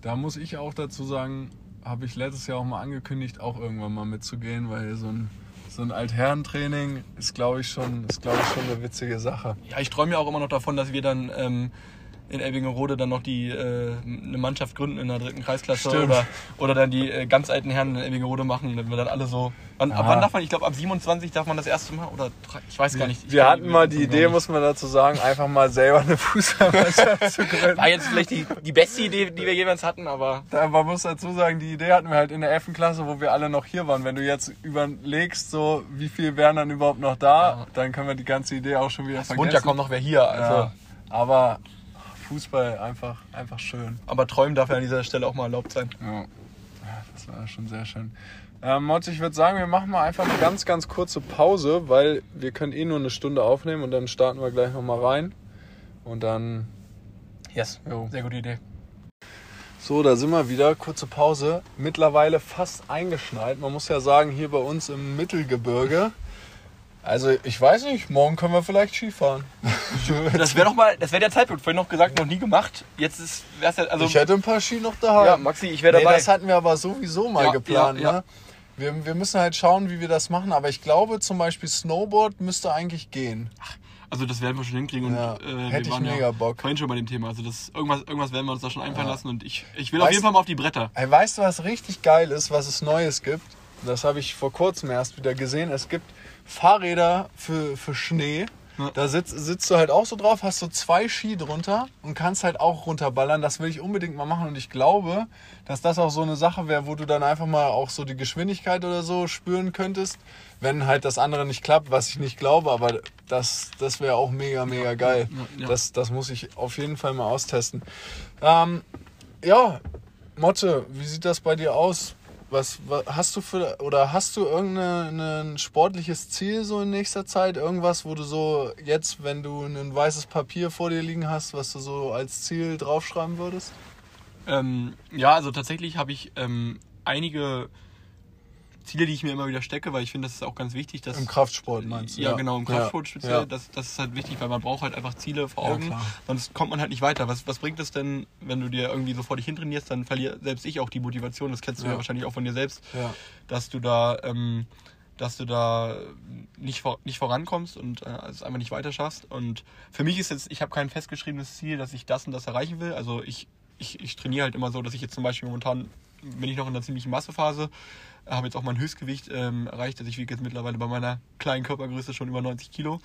da muss ich auch dazu sagen, habe ich letztes Jahr auch mal angekündigt, auch irgendwann mal mitzugehen, weil so ein, so ein Altherrentraining ist, glaube ich, schon, ist, glaube ich, schon eine witzige Sache. Ja, ich träume ja auch immer noch davon, dass wir dann ähm, in Elbingerode dann noch die äh, eine Mannschaft gründen in der dritten Kreisklasse Stimmt. oder, oder dann die äh, ganz alten Herren in Elbingerode machen, wenn wir dann alle so. Wann, ab wann darf man? Ich glaube ab 27 darf man das erste Mal oder drei- ich weiß gar nicht. Ich Wir hatten mal die Idee, muss man dazu sagen, einfach mal selber eine [LAUGHS] Fußballmannschaft zu gründen. War jetzt vielleicht die, die beste Idee, die wir jemals hatten, aber Da- Man muss dazu sagen, die Idee hatten wir halt in der 11. Klasse, wo wir alle noch hier waren. Wenn du jetzt überlegst, so wie viel wären dann überhaupt noch da, Ja. dann können wir die ganze Idee auch schon wieder es vergessen. wohnt ja kaum noch wer hier. Also, Ja, aber Fußball einfach, einfach schön. Aber träumen darf ja an dieser Stelle auch mal erlaubt sein. Ja, das war schon sehr schön. Ähm, ich würde sagen, wir machen mal einfach eine ganz, ganz kurze Pause, weil wir können eh nur eine Stunde aufnehmen und dann starten wir gleich nochmal rein. Und dann. Yes, Jo. sehr gute Idee. So, da sind wir wieder. Kurze Pause. Mittlerweile fast eingeschneit. Man muss ja sagen, hier bei uns im Mittelgebirge. Also, ich weiß nicht, morgen können wir vielleicht Skifahren. [LAUGHS] Das wäre doch mal, das wäre der Zeitpunkt. Vorhin noch gesagt, noch nie gemacht. Jetzt ist, wär's ja, also, ich hätte ein paar Ski noch daheim. ja, Maxi, ich wäre Nee, dabei. das hatten wir aber sowieso mal Ja, geplant. ja. Ne? Wir, wir müssen halt schauen, wie wir das machen. Aber ich glaube, zum Beispiel Snowboard müsste eigentlich gehen. Also das werden wir schon hinkriegen und Ja, äh, hätte wir ich waren mega ja Bock. vorhin schon bei dem Thema. Also das irgendwas, irgendwas werden wir uns da schon einfallen Ja. lassen und ich, ich will auf Weißt- jeden Fall mal auf die Bretter. Ey, weißt du, was richtig geil ist, was es Neues gibt? Das habe ich vor kurzem erst wieder gesehen. Es gibt Fahrräder für, für Schnee. Ja. Da sitzt, sitzt du halt auch so drauf, hast so zwei Ski drunter und kannst halt auch runterballern. Das will ich unbedingt mal machen und ich glaube, dass das auch so eine Sache wäre, wo du dann einfach mal auch so die Geschwindigkeit oder so spüren könntest, wenn halt das andere nicht klappt, was ich nicht glaube, aber das, das wäre auch mega, mega geil. ja, ja. Das, das muss ich auf jeden Fall mal austesten. Ähm, ja, Motte, wie sieht das bei dir aus? Was, was hast du für oder hast du irgendein ein sportliches Ziel so in nächster Zeit? Irgendwas, wo du so jetzt, wenn du ein weißes Papier vor dir liegen hast, was du so als Ziel draufschreiben würdest? Ähm, ja, also tatsächlich habe ich ähm, einige Ziele, die ich mir immer wieder stecke, weil ich finde, das ist auch ganz wichtig. Dass, Im Kraftsport meinst du? Ja, genau, im Kraftsport Ja. speziell. Ja. Das, das ist halt wichtig, weil man braucht halt einfach Ziele vor Ja, Augen. sonst kommt man halt nicht weiter. Was, was bringt es denn, wenn du dir irgendwie so vor dich hintrainierst, dann verliert selbst ich auch die Motivation. Das kennst du ja, Ja. wahrscheinlich auch von dir selbst, Ja. dass du da, ähm, dass du da nicht, vor, nicht vorankommst und äh, es einfach nicht weiter schaffst. Und für mich ist jetzt, ich habe kein festgeschriebenes Ziel, dass ich das und das erreichen will. Also ich, ich, ich trainiere halt immer so, dass ich jetzt zum Beispiel momentan bin ich noch in einer ziemlichen Massephase, habe jetzt auch mein Höchstgewicht ähm, erreicht, dass ich wiege jetzt mittlerweile bei meiner kleinen Körpergröße schon über 90 Kilo,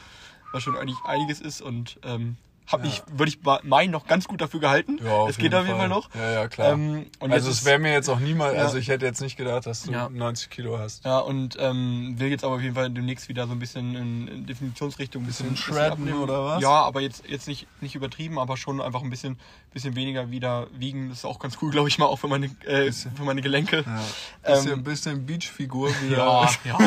was schon eigentlich einiges ist. Und ähm, habe Ja. mich, würde ich meinen, noch ganz gut dafür gehalten. Ja, es geht auf jeden Fall noch. Ja, ja, klar. Ähm, also es wäre mir jetzt auch niemals, Ja. also ich hätte jetzt nicht gedacht, dass du Ja. 90 Kilo hast. Ja, und ähm, will jetzt aber auf jeden Fall demnächst wieder so ein bisschen in, in Definitionsrichtung ein bisschen, Bisschen shredden oder was? Ja, aber jetzt, jetzt nicht, nicht übertrieben, aber schon einfach ein bisschen, bisschen weniger wieder wiegen. Das ist auch ganz cool, glaube ich mal, auch für meine, äh, für meine Gelenke. Ja. Bisschen, Ähm, bisschen Beachfigur wieder. Ja, [LAUGHS] ja.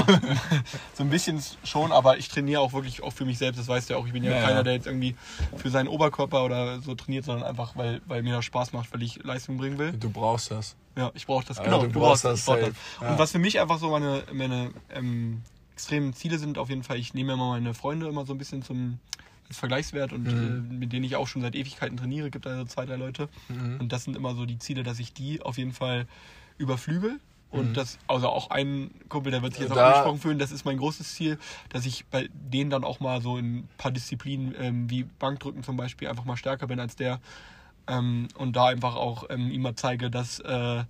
so ein bisschen schon, aber ich trainiere auch wirklich auch für mich selbst. Das weißt du ja auch. Ich bin ja, Ja, ja. keiner, der jetzt irgendwie für seinen Oberkörper oder so trainiert, sondern einfach, weil, weil mir das Spaß macht, weil ich Leistung bringen will. Du brauchst das. Ja, ich brauche das, genau. du du brauchst das brauch safe. Ja. Und was für mich einfach so meine, meine ähm, extremen Ziele sind, auf jeden Fall, ich nehme immer meine Freunde immer so ein bisschen zum als Vergleichswert und Mhm. äh, mit denen ich auch schon seit Ewigkeiten trainiere, gibt da so zwei, drei Leute. Mhm. Und das sind immer so die Ziele, dass ich die auf jeden Fall überflügel. Und Mhm. das, also auch ein Kumpel, der wird sich jetzt auch Da- angesprochen fühlen, das ist mein großes Ziel, dass ich bei denen dann auch mal so in ein paar Disziplinen ähm, wie Bankdrücken zum Beispiel einfach mal stärker bin als der. Ähm, und da einfach auch ähm, ihm mal zeige, dass, äh,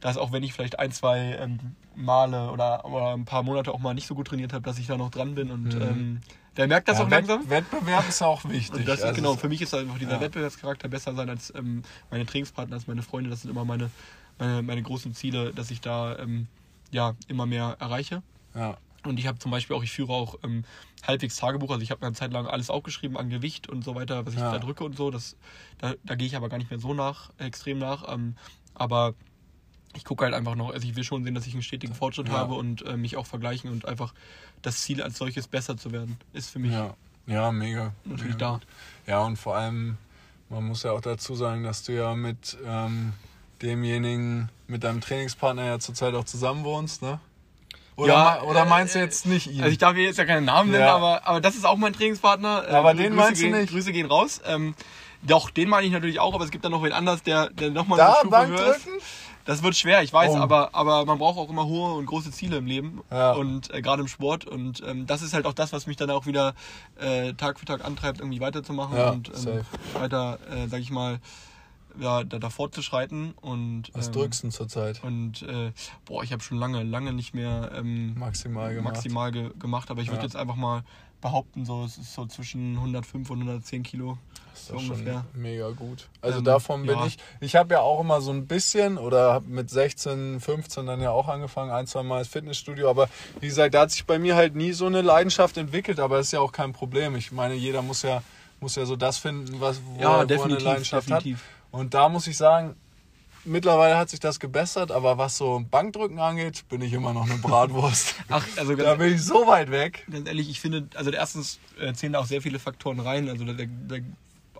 dass auch wenn ich vielleicht ein, zwei ähm, Male oder, oder ein paar Monate auch mal nicht so gut trainiert habe, dass ich da noch dran bin. Und Mhm. ähm, der merkt das ja, auch langsam. Wettbewerb ist auch wichtig. Und das ist Also genau, für mich ist einfach dieser ja. Wettbewerbscharakter besser sein als ähm, meine Trainingspartner, als meine Freunde. Das sind immer meine, meine, meine großen Ziele, dass ich da ähm, ja, immer mehr erreiche. Ja. Und ich habe zum Beispiel auch, ich führe auch ähm, halbwegs Tagebuch. Also ich habe eine Zeit lang alles aufgeschrieben an Gewicht und so weiter, was ich Ja. da drücke und so. Das, da, da gehe ich aber gar nicht mehr so nach, extrem nach. Ähm, aber ich gucke halt einfach noch, also ich will schon sehen, dass ich einen stetigen Fortschritt Ja. habe und äh, mich auch vergleichen und einfach das Ziel als solches besser zu werden, ist für mich Ja. ja, mega. natürlich mega da. gut. Ja, und vor allem, man muss ja auch dazu sagen, dass du ja mit ähm, demjenigen, mit deinem Trainingspartner ja zurzeit auch zusammen wohnst, ne? Oder, Ja, me- oder äh, meinst du jetzt nicht ihn? Also ich darf hier jetzt ja keinen Namen nennen, Ja. aber, aber das ist auch mein Trainingspartner. Äh, Aber Grü- den Grüße meinst du gehen, nicht? Grüße gehen raus. Ähm, doch, den meine ich natürlich auch, aber es gibt dann noch wen anders, der, der nochmal da Stufe höher ist. Das wird schwer, ich weiß, Oh. aber, aber man braucht auch immer hohe und große Ziele im Leben Ja. und äh, gerade im Sport und ähm, das ist halt auch das, was mich dann auch wieder äh, Tag für Tag antreibt, irgendwie weiterzumachen Ja, und ähm, safe. weiter, äh, sag ich mal, ja, da, da fortzuschreiten und Was ähm, drückst du zurzeit? und äh, boah, ich habe schon lange, lange nicht mehr ähm, Maximal gemacht. maximal ge gemacht, aber ich würde Ja. jetzt einfach mal behaupten, so es ist so zwischen 105 und 110 Kilo. Das ist So ungefähr. mega gut. Also Ähm, davon bin ja. ich. Ich habe ja auch immer so ein bisschen oder habe mit 16, 15 dann ja auch angefangen, ein, zwei Mal ins Fitnessstudio. Aber wie gesagt, da hat sich bei mir halt nie so eine Leidenschaft entwickelt, aber das ist ja auch kein Problem. Ich meine, jeder muss ja, muss ja so das finden, was, wo, Ja, er, wo er definitiv, eine Leidenschaft definitiv. hat. Und da muss ich sagen, mittlerweile hat sich das gebessert, aber was so Bankdrücken angeht, bin ich immer noch eine Bratwurst. [LAUGHS] Ach, also da bin ich so weit weg. ganz ehrlich, ich finde, also erstens äh, zählen da auch sehr viele Faktoren rein. Also der, der,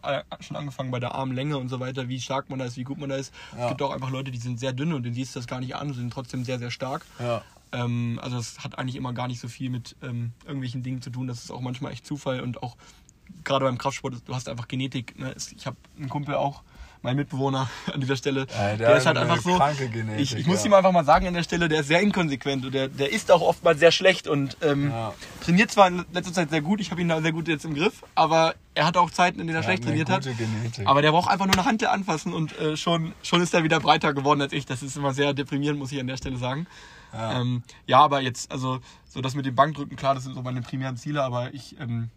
äh, schon angefangen bei der Armlänge und so weiter, wie stark man da ist, wie gut man da ist. Ja. Es gibt auch einfach Leute, die sind sehr dünn und denen siehst du das gar nicht an, sind trotzdem sehr, sehr stark. Ja. Ähm, also das hat eigentlich immer gar nicht so viel mit ähm, irgendwelchen Dingen zu tun. Das ist auch manchmal echt Zufall und auch gerade beim Kraftsport, du hast einfach Genetik. Ne? Ich habe einen Kumpel auch, mein Mitbewohner an dieser Stelle, Ja, der der, ist halt einfach so. Genetik, ich, ich muss ja. ihm einfach mal sagen an der Stelle, der ist sehr inkonsequent und der, der ist auch oftmals sehr schlecht und ähm, Ja. trainiert zwar in letzter Zeit sehr gut, ich habe ihn da sehr gut jetzt im Griff, aber er hat auch Zeiten, in denen er Er schlecht trainiert hat. Genetik. Aber der braucht einfach nur eine Hand anfassen und äh, schon, schon ist er wieder breiter geworden als ich. Das ist immer sehr deprimierend, muss ich an der Stelle sagen. Ja. Ja, ähm, ja aber jetzt, also so das mit dem Bankdrücken, klar, das sind so meine primären Ziele, aber ich ähm,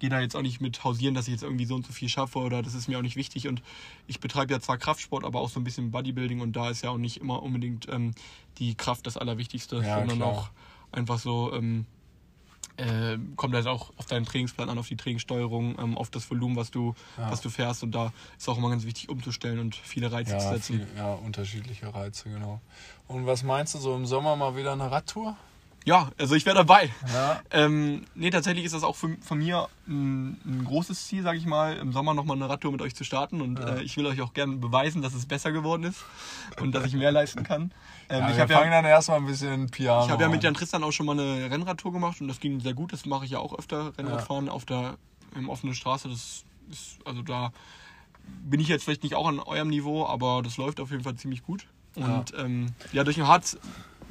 gehe da jetzt auch nicht mit hausieren, dass ich jetzt irgendwie so und so viel schaffe oder das ist mir auch nicht wichtig. Und ich betreibe ja zwar Kraftsport, aber auch so ein bisschen Bodybuilding und da ist ja auch nicht immer unbedingt ähm, die Kraft das Allerwichtigste, Ja, sondern klar. auch einfach so. Ähm, äh, kommt halt auch auf deinen Trainingsplan an, auf die Trainingssteuerung, ähm, auf das Volumen, was du, Ja. was du fährst. Und da ist auch immer ganz wichtig, umzustellen und viele Reize zu Ja, setzen. viel, ja, unterschiedliche Reize, genau. Und was meinst du, so im Sommer mal wieder eine Radtour? Ja, also ich wäre dabei. Ja. Ähm, nee, tatsächlich ist das auch für, von mir ein, ein großes Ziel, sage ich mal, im Sommer nochmal eine Radtour mit euch zu starten. Und äh, ich will euch auch gerne beweisen, dass es besser geworden ist und dass ich mehr leisten kann. Ähm, Ja, ich wir habe fangen ja, dann erstmal ein bisschen Piano ich hab ja mit an. Jan Tristan auch schon mal eine Rennradtour gemacht und das ging sehr gut. Das mache ich ja auch öfter, Rennradfahren auf der im offenen Straße. Das ist, also da bin ich jetzt vielleicht nicht auch an eurem Niveau, aber das läuft auf jeden Fall ziemlich gut. Und ja, ähm, ja durch den Harz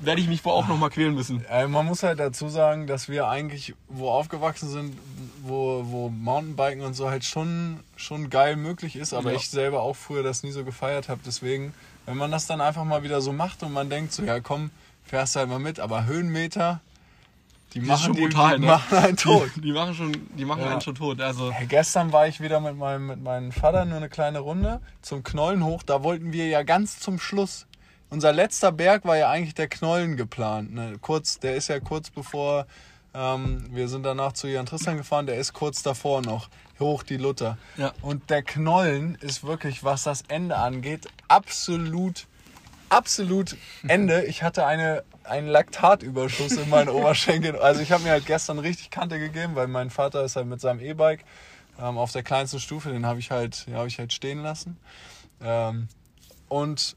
werde ich mich wohl auch nochmal quälen müssen. Äh, man muss halt dazu sagen, dass wir eigentlich wo aufgewachsen sind, wo, wo Mountainbiken und so halt schon, schon geil möglich ist, aber Ja. ich selber auch früher das nie so gefeiert habe. Deswegen, wenn man das dann einfach mal wieder so macht und man denkt so, ja komm, fährst halt mal mit, aber Höhenmeter, die, ist machen, schon die, brutal, die ne? machen einen tot. Die, die machen schon, die machen Ja. einen schon tot. Also Hey, gestern war ich wieder mit meinem, mit meinem Vater nur eine kleine Runde zum Knollen hoch. Da wollten wir ja ganz zum Schluss. Unser letzter Berg war ja eigentlich der Knollen geplant. Ne? Kurz, der ist ja kurz bevor ähm, wir sind danach zu Jan Tristan gefahren. Der ist kurz davor noch hoch die Luther. Ja. Und der Knollen ist wirklich, was das Ende angeht, absolut, absolut Ende. Ich hatte eine, einen Laktatüberschuss in meinen Oberschenkeln. [LAUGHS] Also ich habe mir halt gestern richtig Kante gegeben, weil mein Vater ist halt mit seinem E-Bike ähm, auf der kleinsten Stufe, den habe ich halt, habe ich halt stehen lassen. Ähm, und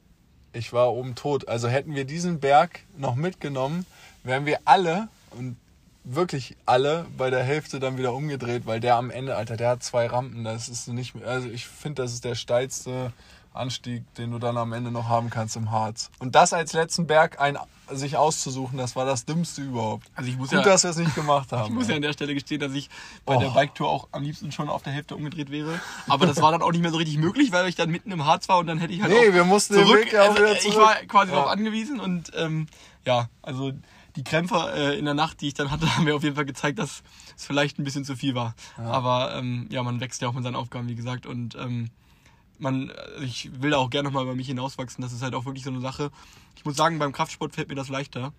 ich war oben tot. Also hätten wir diesen Berg noch mitgenommen, wären wir alle und wirklich alle bei der Hälfte dann wieder umgedreht, weil der am Ende, Alter, der hat zwei Rampen. Das ist nicht also ich finde, das ist der steilste Anstieg, den du dann am Ende noch haben kannst im Harz. Und das als letzten Berg ein, sich auszusuchen, das war das Dümmste überhaupt. Also ich muss Gut, ja- dass wir es nicht gemacht [LAUGHS] haben. Ich muss ja an der Stelle gestehen, dass ich bei Oh. der Biketour auch am liebsten schon auf der Hälfte umgedreht wäre. Aber das war dann auch nicht mehr so richtig möglich, weil ich dann mitten im Harz war und dann hätte ich halt Nee, wir mussten den zurück. Weg ja auch also, wieder Ich zurück. war quasi Ja. darauf angewiesen und ähm, ja, also die Krämpfe äh, in der Nacht, die ich dann hatte, [LAUGHS] haben mir auf jeden Fall gezeigt, dass es vielleicht ein bisschen zu viel war. Aber ähm, ja, man wächst ja auch mit seinen Aufgaben, wie gesagt. Und ähm, man, äh, ich will da auch gerne nochmal über mich hinauswachsen. Das ist halt auch wirklich so eine Sache. Ich muss sagen, beim Kraftsport fällt mir das leichter,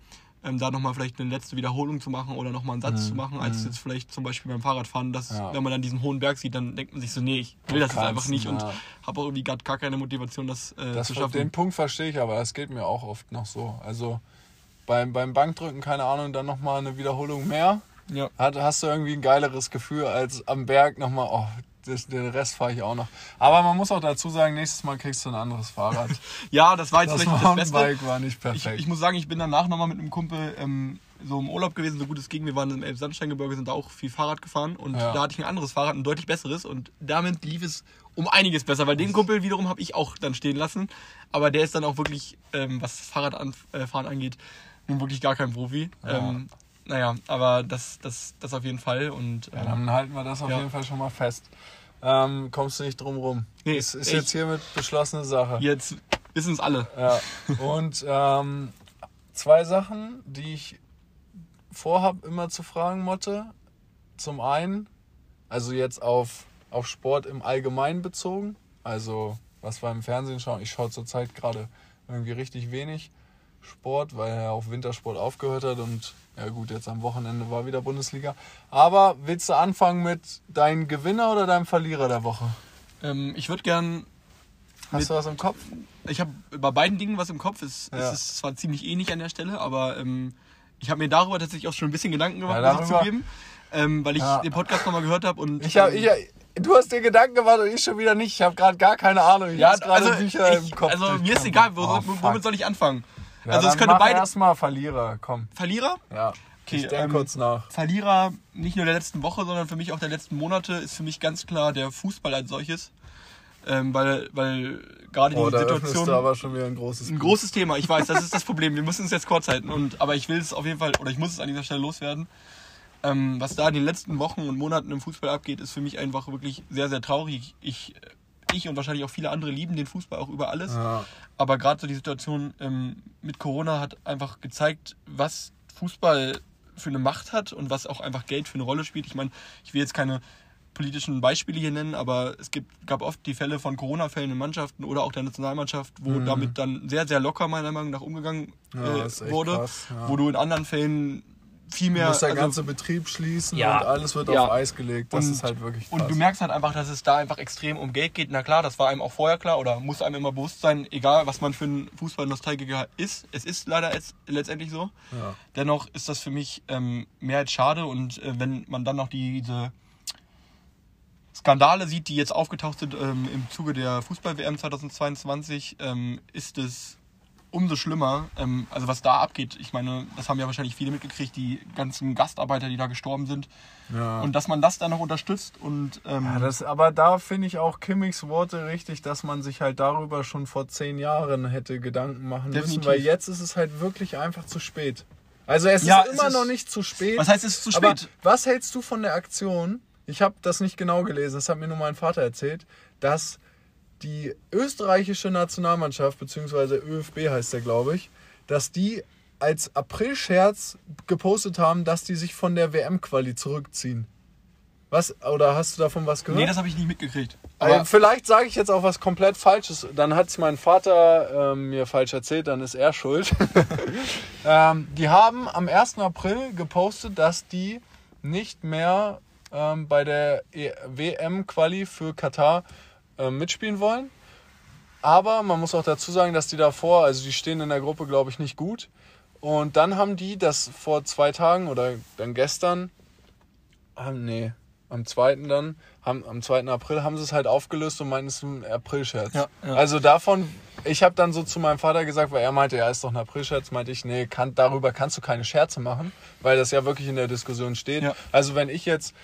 ähm, da nochmal vielleicht eine letzte Wiederholung zu machen oder nochmal einen Satz zu machen, als jetzt vielleicht zum Beispiel beim Fahrradfahren. Dass, Mhm. Ja. Wenn man dann diesen hohen Berg sieht, dann denkt man sich so, nee, ich will das jetzt einfach nicht und ja. habe auch irgendwie gar, gar keine Motivation, das, äh, Das, zu schaffen. den Punkt verstehe ich, aber das geht mir auch oft noch so. Also beim, beim Bankdrücken, keine Ahnung, dann nochmal eine Wiederholung mehr. Ja. Hat, hast du irgendwie ein geileres Gefühl als am Berg nochmal, oh, das, den Rest fahre ich auch noch. Aber man muss auch dazu sagen, nächstes Mal kriegst du ein anderes Fahrrad. [LAUGHS] ja, das war jetzt Das vielleicht nicht das Beste. War nicht Ich, perfekt. ich muss sagen, ich bin danach nochmal mit einem Kumpel ähm, so im Urlaub gewesen, so gut es ging. Wir waren im Elbsandsteingebirge, sind da auch viel Fahrrad gefahren und Ja. da hatte ich ein anderes Fahrrad, ein deutlich besseres und damit lief es um einiges besser, weil den Kumpel wiederum habe ich auch dann stehen lassen. Aber der ist dann auch wirklich, ähm, was Fahrradfahren angeht, nun wirklich gar kein Profi. Ja. Ähm, naja, aber das, das, das auf jeden Fall und ja, ähm, dann halten wir das auf Ja. jeden Fall schon mal fest. Ähm, kommst du nicht drum rum. Nee, ist, ist jetzt hiermit beschlossene Sache. jetzt wissen es alle. Ja. Und ähm, zwei Sachen, die ich vorhab immer zu fragen, Motte. Zum einen, also jetzt auf, auf Sport im Allgemeinen bezogen. Also, was wir im Fernsehen schauen. Ich schaue zurzeit gerade irgendwie richtig wenig Sport, weil er auf Wintersport aufgehört hat und ja gut, jetzt am Wochenende war wieder Bundesliga. Aber willst du anfangen mit deinem Gewinner oder deinem Verlierer der Woche? Ähm, ich würde gern Hast du was im Kopf? Ich habe bei beiden Dingen was im Kopf. Es, Ja. es ist zwar ziemlich ähnlich an der Stelle, aber ähm, ich habe mir darüber tatsächlich auch schon ein bisschen Gedanken gemacht, Ja, muss ich zugeben. Ähm, weil ich Ja. den Podcast nochmal gehört habe und. Ich hab, ähm, ich, du hast dir Gedanken gemacht und ich schon wieder nicht. Ich habe gerade gar keine Ahnung. Ich ja, also, Bücher ich, im Kopf. also mir ist egal, wo, Oh, womit soll ich anfangen? Ja, also es könnte beide. Erstmal Verlierer, komm. Verlierer? Ja. Okay, ich denke ähm, kurz nach. Verlierer nicht nur der letzten Woche, sondern für mich auch der letzten Monate ist für mich ganz klar der Fußball als solches. Ähm, weil, weil gerade Oh, die Situation. du aber schon wieder ein großes Ein großes Thema, ich weiß, das ist das [LAUGHS] Problem. Wir müssen es jetzt kurz halten. Und, aber ich will es auf jeden Fall, oder ich muss es an dieser Stelle loswerden. Ähm, was da in den letzten Wochen und Monaten im Fußball abgeht, ist für mich einfach wirklich sehr, sehr traurig. Ich, ich und wahrscheinlich auch viele andere lieben den Fußball auch über alles. Ja. Aber gerade so die Situation ähm, mit Corona hat einfach gezeigt, was Fußball für eine Macht hat und was auch einfach Geld für eine Rolle spielt. Ich meine, ich will jetzt keine politischen Beispiele hier nennen, aber es gibt, gab oft die Fälle von Corona-Fällen in Mannschaften oder auch der Nationalmannschaft, wo Mhm. damit dann sehr, sehr locker meiner Meinung nach umgegangen Ja, äh, wurde, krass, ja. wo du in anderen Fällen viel Du mehr. musst der also- ganze Betrieb schließen Ja. und alles wird Ja. auf Eis gelegt. Das Und- ist halt wirklich krass. Und du merkst halt einfach, dass es da einfach extrem um Geld geht. Na klar, das war einem auch vorher klar oder muss einem immer bewusst sein, egal was man für ein Fußball-Nostalgiker ist. Es ist leider jetzt letztendlich so. Ja. Dennoch ist das für mich ähm, mehr als schade und äh, wenn man dann noch diese Skandale sieht, die jetzt aufgetaucht sind ähm, im Zuge der Fußball-WM 2022, ähm, ist es umso schlimmer. Ähm, also was da abgeht, ich meine, das haben ja wahrscheinlich viele mitgekriegt, die ganzen Gastarbeiter, die da gestorben sind. Ja. Und dass man das dann noch unterstützt und ähm, Ja, das, aber da finde ich auch Kimmichs Worte richtig, dass man sich halt darüber schon vor zehn Jahren hätte Gedanken machen müssen, Definitiv. weil jetzt ist es halt wirklich einfach zu spät. Also es Ja, ist es immer ist- noch nicht zu spät. was heißt es ist zu Aber spät? was hältst du von der Aktion? Ich habe das nicht genau gelesen, das hat mir nur mein Vater erzählt, dass die österreichische Nationalmannschaft, beziehungsweise ÖFB heißt der, glaube ich, dass die als April-Scherz gepostet haben, dass die sich von der WM-Quali zurückziehen. Was? Oder hast du davon was gehört? Nee, das habe ich nicht mitgekriegt. Aber Aber vielleicht sage ich jetzt auch was komplett Falsches. Dann hat es mein Vater ähm, mir falsch erzählt, dann ist er schuld. [LAUGHS] ähm, die haben am 1. April gepostet, dass die nicht mehr ähm, bei der E- WM-Quali für Katar ähm, mitspielen wollen. Aber man muss auch dazu sagen, dass die davor, also die stehen in der Gruppe, glaube ich, nicht gut. Und dann haben die das vor zwei Tagen oder dann gestern, ah, nee, am 2. dann, haben, am 2. April haben sie es halt aufgelöst und meinten, es ist ein Aprilscherz. Ja, ja. Also davon, ich habe dann so zu meinem Vater gesagt, weil er meinte, ja, ist doch ein Aprilscherz, meinte ich, nee, kann, darüber kannst du keine Scherze machen, weil das ja wirklich in der Diskussion steht. Ja. Also wenn ich jetzt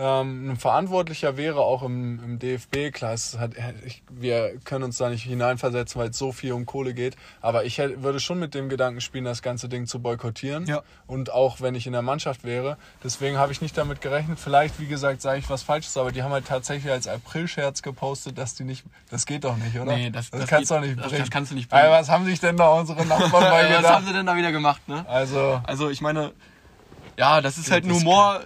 ähm, ein Verantwortlicher wäre, auch im, im DFB, klar, hat, ich, wir können uns da nicht hineinversetzen, weil es so viel um Kohle geht, aber ich hätte, würde schon mit dem Gedanken spielen, das ganze Ding zu boykottieren. Ja. Und auch wenn ich in der Mannschaft wäre. Deswegen habe ich nicht damit gerechnet. Vielleicht, wie gesagt, sage ich was Falsches, aber die haben halt tatsächlich als Aprilscherz gepostet, dass die nicht. Das geht doch nicht, oder? Nee, das- das kannst du geht- nicht das- bringen. das kannst du nicht bringen. Ey, was haben sich denn da unsere [LAUGHS] Nachbarn bei äh, was gedacht? haben sie denn da wieder gemacht, ne? Also, Also ich meine, ja, das ist halt ein das Humor.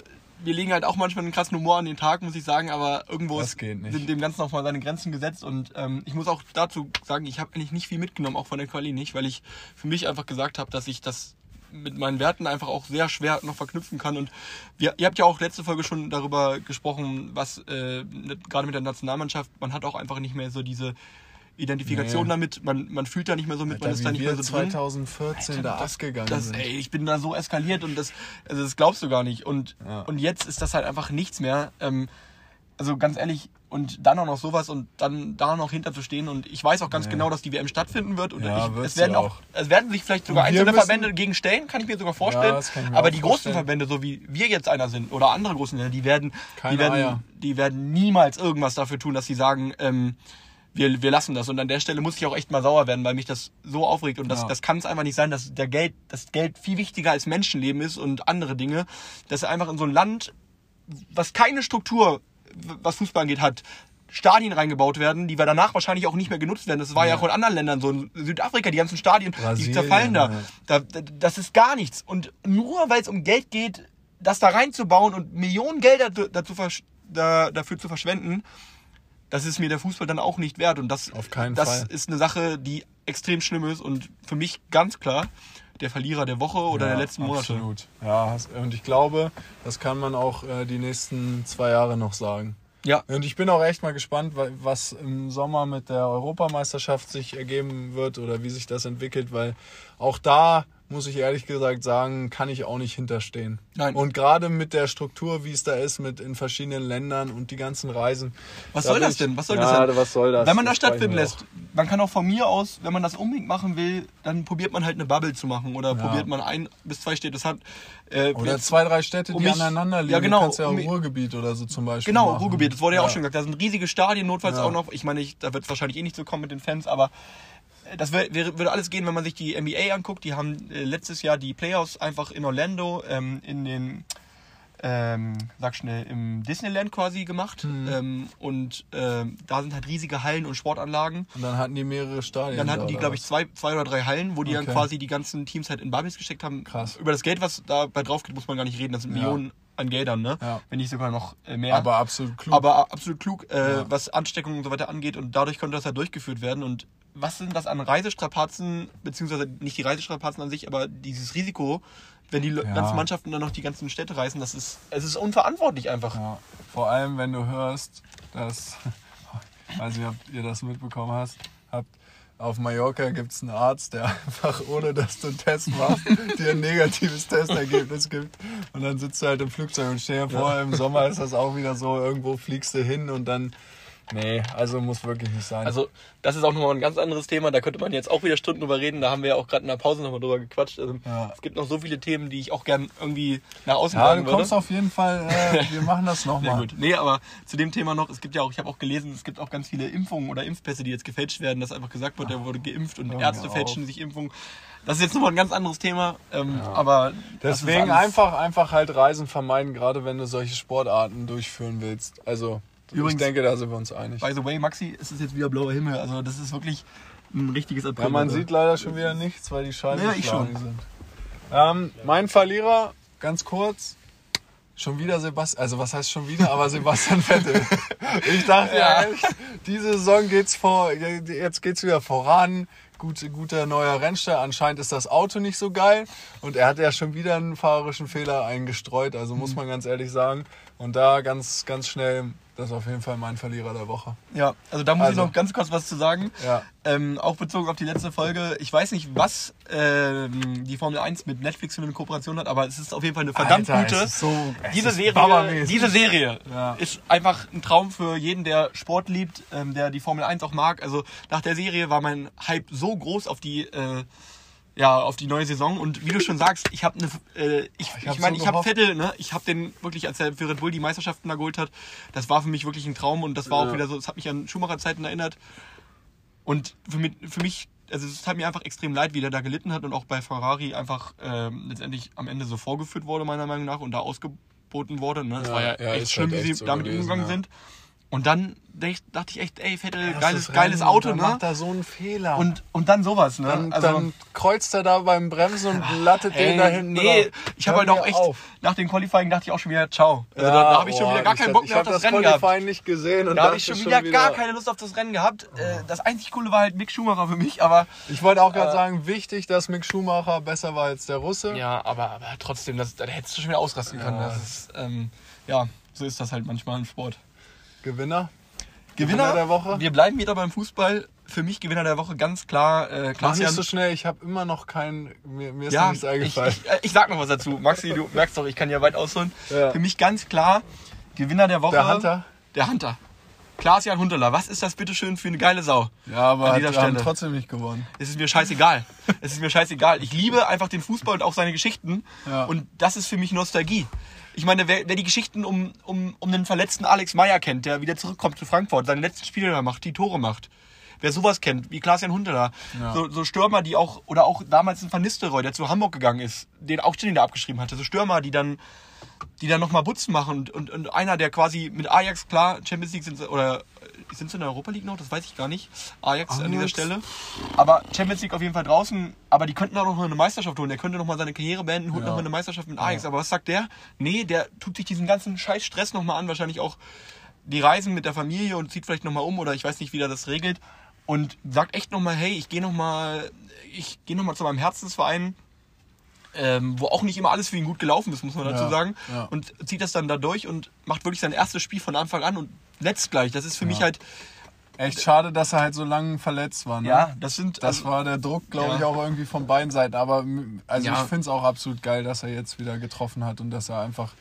Wir legen halt auch manchmal einen krassen Humor an den Tag, muss ich sagen, aber irgendwo Das ist- dem Ganzen auch mal seine Grenzen gesetzt und ähm, ich muss auch dazu sagen, ich habe eigentlich nicht viel mitgenommen, auch von der Quali nicht, weil ich für mich einfach gesagt habe, dass ich das mit meinen Werten einfach auch sehr schwer noch verknüpfen kann und wir, ihr habt ja auch letzte Folge schon darüber gesprochen, was äh, gerade mit der Nationalmannschaft, man hat auch einfach nicht mehr so diese Identifikation Nee. damit, man, man fühlt da nicht mehr so mit, man Alter, ist da nicht mehr so drin. 2014 da das, abgegangen das, sind. Ey, ich bin da so eskaliert und das, also das glaubst du gar nicht. Und, Ja. und jetzt ist das halt einfach nichts mehr. Ähm, also ganz ehrlich, und dann auch noch sowas und dann da noch hinter zu stehen. Und ich weiß auch ganz Nee. genau, dass die WM stattfinden wird. Und Ja, ich, es werden auch, es werden sich vielleicht sogar einzelne müssen- Verbände gegen stellen, kann ich mir sogar vorstellen. ich mir Aber die großen vorstellen. Verbände, so wie wir jetzt einer sind, oder andere großen Länder, die werden, Keine die werden, Eier. die werden niemals irgendwas dafür tun, dass sie sagen, ähm, wir, wir lassen das. Und an der Stelle muss ich auch echt mal sauer werden, weil mich das so aufregt. Und das, Ja. das kann es einfach nicht sein, dass der Geld, das Geld viel wichtiger als Menschenleben ist und andere Dinge. Dass er einfach in so ein Land, was keine Struktur, was Fußball angeht, hat, Stadien reingebaut werden, die wir danach wahrscheinlich auch nicht mehr genutzt werden. Das war ja, auch in anderen Ländern so. In Südafrika, die ganzen Stadien, die Brasilien, zerfallen da. ja. da. da. Das ist gar nichts. Und nur weil es um Geld geht, das da reinzubauen und Millionen Gelder dazu, da, dafür zu verschwenden, das ist mir der Fußball dann auch nicht wert. Und das, Auf keinen das Fall. ist eine Sache, die extrem schlimm ist und für mich ganz klar der Verlierer der Woche oder der letzten Monate. Absolut. Ja, und ich glaube, das kann man auch äh, die nächsten zwei Jahre noch sagen. Ja. Und ich bin auch echt mal gespannt, wa- was im Sommer mit der Europameisterschaft sich ergeben wird oder wie sich das entwickelt, weil auch da muss ich ehrlich gesagt sagen, kann ich auch nicht hinterstehen. Nein. Und gerade mit der Struktur, wie es da ist, mit in verschiedenen Ländern und die ganzen Reisen. Was da soll das ich- denn? Was soll ja, das denn? was soll das? Wenn man das Das stattfinden lässt, man kann auch von mir aus, wenn man das unbedingt machen will, dann probiert man halt eine Bubble zu machen oder probiert man ein bis zwei Städte. Das hat äh, Oder zwei, drei Städte, die um mich- aneinander liegen. Ja, genau, Du kannst ja auch um Ruhrgebiet oder so zum Beispiel Genau, machen. Ruhrgebiet, das wurde ja, auch schon gesagt. Da sind riesige Stadien, notfalls Ja. auch noch. Ich meine, ich, da wird es wahrscheinlich eh nicht so kommen mit den Fans, aber das wär, würde alles gehen, wenn man sich die NBA anguckt. Die haben äh, letztes Jahr die Playoffs einfach in Orlando ähm, in den, ähm, sag schnell, im Disneyland quasi gemacht. Mhm. Ähm, und ähm, da sind halt riesige Hallen und Sportanlagen. Und dann hatten die mehrere Stadien. Dann hatten da, die, glaube ich, zwei, zwei oder drei Hallen, wo die dann Okay. quasi die ganzen Teams halt in Bubbles gesteckt haben. Krass. Über das Geld, was dabei drauf geht, muss man gar nicht reden. Das sind Ja. Millionen an Geldern, ne? Ja. Wenn nicht sogar noch äh, mehr. Aber absolut klug. Aber absolut klug, äh, Ja. was Ansteckungen und so weiter angeht. Und dadurch konnte das halt durchgeführt werden. Und was sind das an Reisestrapazen, beziehungsweise nicht die Reisestrapazen an sich, aber dieses Risiko, wenn die Ja. ganzen Mannschaften dann noch die ganzen Städte reißen, das ist, es ist unverantwortlich einfach. Ja, vor allem, wenn du hörst, dass, [LAUGHS] weiß nicht, ob ihr das mitbekommen hast, habt, auf Mallorca gibt es einen Arzt, der [LAUGHS] einfach, ohne dass du einen Test machst, [LAUGHS] dir ein negatives Testergebnis gibt. Und dann sitzt du halt im Flugzeug und stell dir vor, im Sommer ist das auch wieder so, irgendwo fliegst du hin und dann, nee, also muss wirklich nicht sein. Also, das ist auch nochmal ein ganz anderes Thema. Da könnte man jetzt auch wieder Stunden drüber reden. Da haben wir ja auch gerade in der Pause nochmal drüber gequatscht. Also, Ja. Es gibt noch so viele Themen, die ich auch gern irgendwie nach außen ja, tragen du würde. kommst auf jeden Fall, äh, [LAUGHS] wir machen das nochmal. gut. Nee, aber zu dem Thema noch, es gibt ja auch, ich habe auch gelesen, es gibt auch ganz viele Impfungen oder Impfpässe, die jetzt gefälscht werden, dass einfach gesagt wird, der wurde geimpft und Ärzte auf. fälschen sich Impfungen. Das ist jetzt nochmal ein ganz anderes Thema, ähm, aber das ist Deswegen einfach, einfach halt Reisen vermeiden, gerade wenn du solche Sportarten durchführen willst. Also, Übrigens- ich denke, da sind wir uns einig. By the way, Maxi, es ist jetzt wieder blauer Himmel, also das ist wirklich ein richtiges April. Ja, man sieht leider schon wieder nichts, weil die Scheiben Ja, ich schon. sind. Ähm, mein Verlierer, ganz kurz, schon wieder Sebastian, also was heißt schon wieder, aber [LAUGHS] Sebastian Vettel. Ich dachte ja, echt, diese Saison geht's vor, jetzt geht's wieder voran. Gut, guter neuer Rennstall. Anscheinend ist das Auto nicht so geil. Und er hat ja schon wieder einen fahrerischen Fehler eingestreut, also Mhm. muss man ganz ehrlich sagen. Und da ganz, ganz schnell, das ist auf jeden Fall mein Verlierer der Woche. Ja, also da muss Also- ich noch ganz kurz was zu sagen. Ja. Ähm, auch bezogen auf die letzte Folge. Ich weiß nicht, was ähm, die Formel 1 mit Netflix für eine Kooperation hat, aber es ist auf jeden Fall eine verdammt Alter, gute. so- es diese, Serie, diese Serie Ja. ist einfach ein Traum für jeden, der Sport liebt, ähm, der die Formel 1 auch mag. Also nach der Serie war mein Hype so groß auf die äh, ja, auf die neue Saison und wie du schon sagst, ich habe eine äh, ich Ich ich hab meine, so ich habe. Vettel, ne? Ich habe den wirklich als er für Red Bull die Meisterschaften da geholt hat, das war für mich wirklich ein Traum und das war auch Ja. wieder so, es hat mich an Schumacher Zeiten erinnert. Und für mich, für mich, also es hat mir einfach extrem leid, wie der da gelitten hat und auch bei Ferrari einfach ähm, letztendlich am Ende so vorgeführt wurde, meiner Meinung nach, und da ausgeboten wurde. Ne? Das Ja, war ja, ja, echt schlimm, halt wie sie so damit gewesen, umgegangen sind. Und dann dachte ich echt, ey, Vettel, geiles, Rennen geiles Auto, dann ne? macht er so einen Fehler. Und, und dann sowas, ne? Dann, also, dann kreuzt er da beim Bremsen und lattet den da hinten nee, drauf. ich habe halt auch echt, auf. nach dem Qualifying dachte ich auch schon wieder, ciao. Also Ja, da, da habe ich schon wieder gar keinen Bock mehr auf das, das Rennen gehabt. Qualifying nicht gesehen. Und Da habe ich schon wieder gar wieder- keine Lust auf das Rennen gehabt. Äh, Das einzig Coole war halt Mick Schumacher für mich, aber Ich wollte auch gerade Äh, sagen, wichtig, dass Mick Schumacher besser war als der Russe. Ja, aber, aber trotzdem, das, da hättest du schon wieder ausrasten können. Ja. Ist, ähm, ja, so ist das halt manchmal im Sport. Gewinner. Gewinner, der Woche? Wir bleiben wieder beim Fußball. Für mich Gewinner der Woche ganz klar äh, Mach nicht so schnell, ich habe immer noch keinen. Mir, mir ist noch Ja, nichts ich, eingefallen. ich, äh, ich sag noch was dazu. Maxi, du [LAUGHS] merkst doch, ich kann ja weit ausholen. Ja. Für mich ganz klar Gewinner der Woche. der Hunter. Der Hunter. Klaas-Jan Hunterler. Was ist das bitteschön für eine geile Sau? Ja, aber An hat, haben trotzdem nicht gewonnen. Es ist mir scheißegal. es ist mir scheißegal. Ich liebe einfach den Fußball und auch seine Geschichten. Ja. Und das ist für mich Nostalgie. Ich meine, wer, wer die Geschichten um, um, um den verletzten Alex Meyer kennt, der wieder zurückkommt zu Frankfurt, seine letzten Spiele da macht, die Tore macht. Wer sowas kennt, wie Klaas-Jan Hunteler, Ja. so, so Stürmer, die auch, oder auch damals ein Van Nistelrooy, der zu Hamburg gegangen ist, den auch Stilling da abgeschrieben hatte, so Stürmer, die dann, die dann nochmal Butzen machen und, und, und einer, der quasi mit Ajax, klar, Champions League sind sie, oder äh, sind sie in der Europa League noch? Das weiß ich gar nicht. Ajax, an dieser Ajax. Stelle. Aber Champions League auf jeden Fall draußen. Aber die könnten auch noch eine Meisterschaft holen. Der könnte noch mal seine Karriere beenden, holt Ja. noch mal eine Meisterschaft mit Ajax. Aber was sagt der? Nee, der tut sich diesen ganzen scheiß Stress noch mal an. Wahrscheinlich auch die Reisen mit der Familie und zieht vielleicht noch mal um oder ich weiß nicht, wie der das regelt. Und sagt echt noch mal, hey, ich gehe noch mal, ich gehe noch mal zu meinem Herzensverein. Ähm, wo auch nicht immer alles für ihn gut gelaufen ist, muss man dazu Ja, sagen. ja. Und zieht das dann da durch und macht wirklich sein erstes Spiel von Anfang an und letzt gleich. Das ist für Ja. mich halt, Echt schade, dass er halt so lange verletzt war. Ne? ja, das sind, Das also- war der Druck, glaube ich, auch irgendwie von beiden Seiten. Aber also ich finde es auch absolut geil, dass er jetzt wieder getroffen hat und dass er einfach.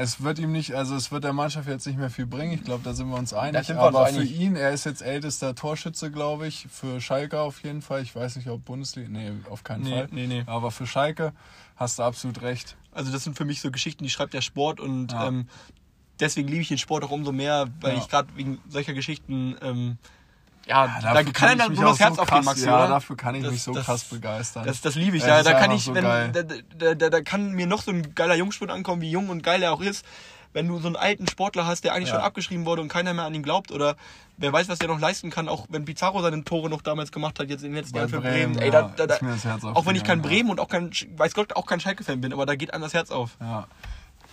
Es wird ihm nicht, also es wird der Mannschaft jetzt nicht mehr viel bringen. Ich glaube, da sind wir uns einig. Sind wir uns Aber einig. für ihn, er ist jetzt ältester Torschütze, glaube ich. Für Schalke auf jeden Fall. Ich weiß nicht, ob Bundesliga. Nee, auf keinen Nee, Fall. nee, nee. Aber für Schalke hast du absolut recht. Also das sind für mich so Geschichten, die schreibt der Sport und Ja. ähm, deswegen liebe ich den Sport auch umso mehr, weil Ja. ich gerade wegen solcher Geschichten, ähm, ja, da dafür kann einem mich nur das Herz so aufgehen, Maxi, Ja, oder? dafür kann ich Das- mich so das- krass begeistern. Das, das liebe ich. Es Da, da kann ich, so wenn, da, da, da, da kann mir noch so ein geiler Jungspund ankommen, wie jung und geil er auch ist. Wenn du so einen alten Sportler hast, der eigentlich Ja. schon abgeschrieben wurde und keiner mehr an ihn glaubt oder wer weiß, was der noch leisten kann, auch wenn Pizarro seine Tore noch damals gemacht hat, jetzt in den letzten Bei Jahren für Bremen, Bremen. Ey, ja, da, da, da, ist mir das Herz auch wenn ich kein ja. Bremen und auch kein, weiß Gott, auch kein Schalke-Fan bin, aber da geht einem das Herz auf. Ja.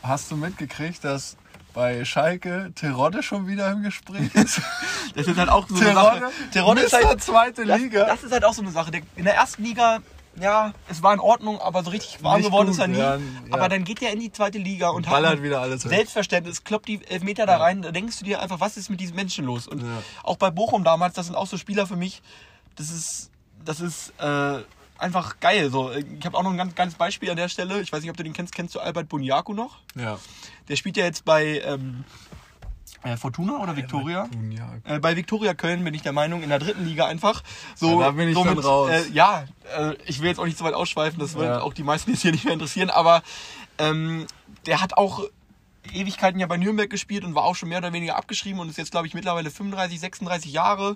Hast du mitgekriegt, dass bei Schalke Terodde schon wieder im Gespräch ist? [LAUGHS] Das ist halt auch so eine Terodde, Sache. Terodde ist halt zweite Liga. Das ist halt auch so eine Sache. In der ersten Liga ja, es war in Ordnung, aber so richtig warm Nicht geworden gut, ist er nie. ja, ja. Aber dann geht er in die zweite Liga und, ballert hat wieder alles. Selbstverständnis, kloppt die Elfmeter da rein, da denkst du dir einfach, was ist mit diesen Menschen los? Und auch bei Bochum damals, das sind auch so Spieler für mich, das ist, das ist äh, einfach geil. So, ich habe auch noch ein ganz geiles Beispiel an der Stelle. Ich weiß nicht, ob du den kennst. Kennst du Albert Buniaku noch? Ja. Der spielt ja jetzt bei ähm, äh, Fortuna oder Viktoria? Äh, bei Viktoria Köln bin ich der Meinung, in der dritten Liga einfach. So, Ja, da bin ich so dann raus. Äh, ja, äh, ich will jetzt auch nicht so weit ausschweifen, das wird Ja. auch die meisten jetzt hier nicht mehr interessieren, aber ähm, der hat auch Ewigkeiten ja bei Nürnberg gespielt und war auch schon mehr oder weniger abgeschrieben und ist jetzt, glaube ich, mittlerweile 35, 36 Jahre.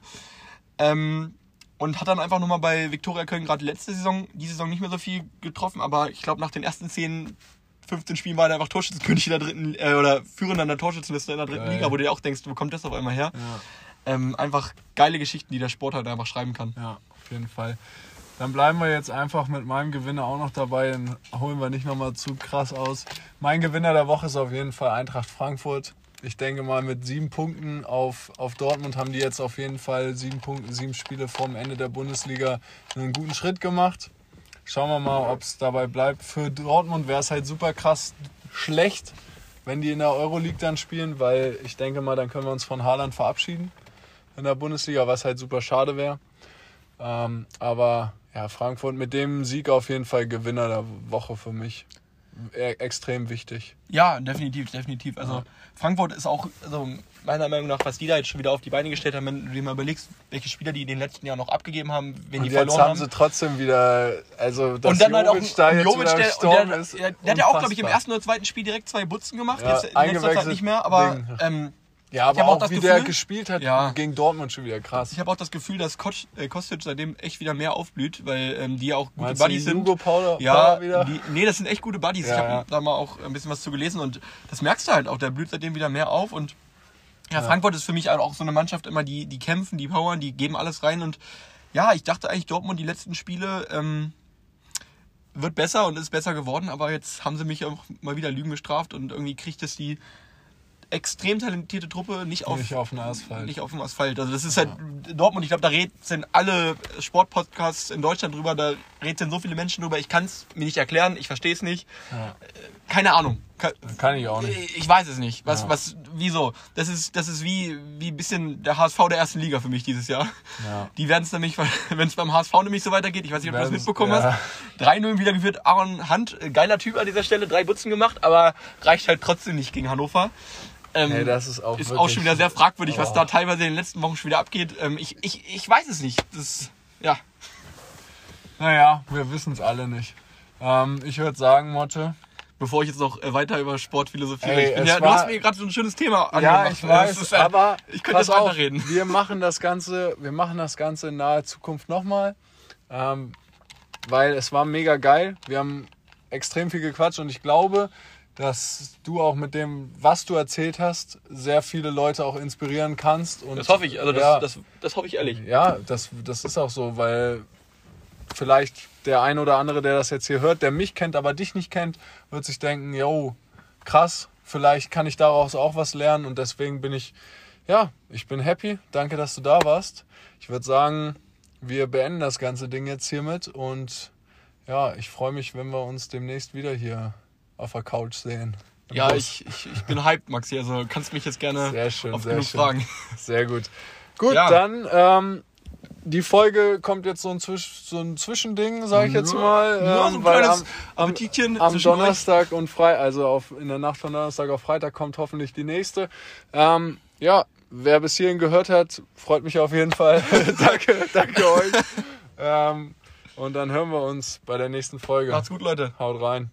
Ähm, und hat dann einfach nochmal bei Viktoria Köln gerade letzte Saison, die Saison nicht mehr so viel getroffen, aber ich glaube nach den ersten 10, 15 Spielen war er einfach Torschützenkönig in der dritten, äh, oder Führender in der Torschützenliste in der dritten Geil. Liga, wo du dir auch denkst, wo kommt das auf einmal her? Ähm, einfach geile Geschichten, die der Sport halt einfach schreiben kann. Ja, auf jeden Fall. Dann bleiben wir jetzt einfach mit meinem Gewinner auch noch dabei. Dann holen wir nicht nochmal zu krass aus. Mein Gewinner der Woche ist auf jeden Fall Eintracht Frankfurt. Ich denke mal, mit sieben Punkten auf, auf Dortmund haben die jetzt auf jeden Fall sieben Punkte, sieben Spiele vorm Ende der Bundesliga einen guten Schritt gemacht. Schauen wir mal, ob es dabei bleibt. Für Dortmund wäre es halt super krass schlecht, wenn die in der Euroleague dann spielen, weil ich denke mal, dann können wir uns von Haaland verabschieden in der Bundesliga, was halt super schade wäre. Ähm, aber ja, Frankfurt mit dem Sieg auf jeden Fall Gewinner der Woche für mich. E extrem wichtig. Ja, definitiv, definitiv. Also Frankfurt ist auch, also meiner Meinung nach, was die da jetzt schon wieder auf die Beine gestellt haben, wenn du dir mal überlegst, welche Spieler die in den letzten Jahren noch abgegeben haben, wen Und die verloren haben haben. sie trotzdem wieder, also dass und dann halt auch Jovic da jetzt Jovic, wieder der, gestorben der, ist. der, der hat ja auch, glaube ich, im ersten oder zweiten Spiel direkt zwei Butzen gemacht. Ja, jetzt in letzter Zeit nicht mehr, aber ähm, Ja, aber auch auch, das wie der Gefühl- gespielt hat Ja. gegen Dortmund schon wieder krass. ich habe auch das Gefühl, dass Koc- äh, Kostic seitdem echt wieder mehr aufblüht, weil ähm, die ja auch gute Meinst Buddies sind. Hugo Paula, Ja, Paula wieder? die, nee, das sind echt gute Buddies. Ja, ich habe ja. da mal auch ein bisschen was zu gelesen und das merkst du halt auch. Der blüht seitdem wieder mehr auf und ja, Frankfurt ist für mich halt auch so eine Mannschaft immer, die, die kämpfen, die powern, die geben alles rein und ja, ich dachte eigentlich Dortmund die letzten Spiele ähm, wird besser und ist besser geworden, aber jetzt haben sie mich auch mal wieder Lügen gestraft und irgendwie kriegt es die extrem talentierte Truppe nicht auf, Nicht auf den Asphalt. nicht auf dem Asphalt. Also das ist halt Dortmund, ich glaube, da reden alle Sportpodcasts in Deutschland drüber, da reden so viele Menschen drüber. Ich kann es mir nicht erklären, ich verstehe es nicht. Ja. Keine Ahnung. Ke- Kann ich auch nicht. Ich weiß es nicht. Was, Ja. was, wieso? Das ist, das ist wie, wie ein bisschen der HSV der ersten Liga für mich dieses Jahr. Ja. Die werden es nämlich, [LAUGHS] wenn es beim HSV nämlich so weitergeht, ich weiß nicht, ob du das Werden's- mitbekommen ja. hast. 3-0 wieder geführt, Aaron Hunt, äh, geiler Typ an dieser Stelle, drei Butzen gemacht, aber reicht halt trotzdem nicht gegen Hannover. Ähm, Ey, das ist auch ist auch schon wieder sehr fragwürdig, was Oh. da teilweise in den letzten Wochen schon wieder abgeht. Ähm, ich, ich, ich weiß es nicht. Das, ja. Naja, wir wissen es alle nicht. Ähm, ich würde sagen, Motte. Bevor ich jetzt noch äh, weiter über Sport philosophiere, Ey, ja, du hast mir gerade so ein schönes Thema Ja, angemacht. ich weiß, ist aber ich könnte jetzt auf, weiterreden. Wir [LAUGHS] machen das Ganze, wir machen das Ganze in naher Zukunft nochmal, ähm, weil es war mega geil. Wir haben extrem viel gequatscht und ich glaube, dass du auch mit dem, was du erzählt hast, sehr viele Leute auch inspirieren kannst. Und Das hoffe ich, also das, ja, das, das hoffe ich ehrlich. ja, das, das ist auch so, weil vielleicht der ein oder andere, der das jetzt hier hört, der mich kennt, aber dich nicht kennt, wird sich denken, yo, krass, vielleicht kann ich daraus auch was lernen und deswegen bin ich, ja, ich bin happy. Danke, dass du da warst. Ich würde sagen, wir beenden das ganze Ding jetzt hiermit und ja, ich freue mich, wenn wir uns demnächst wieder hier auf der Couch sehen. Ja, ich, ich, ich bin hyped, Maxi. Also kannst mich jetzt gerne Sehr schön, auf sehr genug schön. fragen. [LAUGHS] Sehr gut. Gut, Ja. dann ähm, die Folge kommt jetzt so ein, Zwisch so ein Zwischending, sage ich jetzt mal. Ja, ähm, so weil am, am, am. Donnerstag und Freitag, also auf, in der Nacht von Donnerstag auf Freitag kommt hoffentlich die nächste. Ähm, ja, wer bis hierhin gehört hat, freut mich auf jeden Fall. [LAUGHS] danke, danke euch. [LAUGHS] ähm, und dann hören wir uns bei der nächsten Folge. Macht's gut, Leute. Haut rein.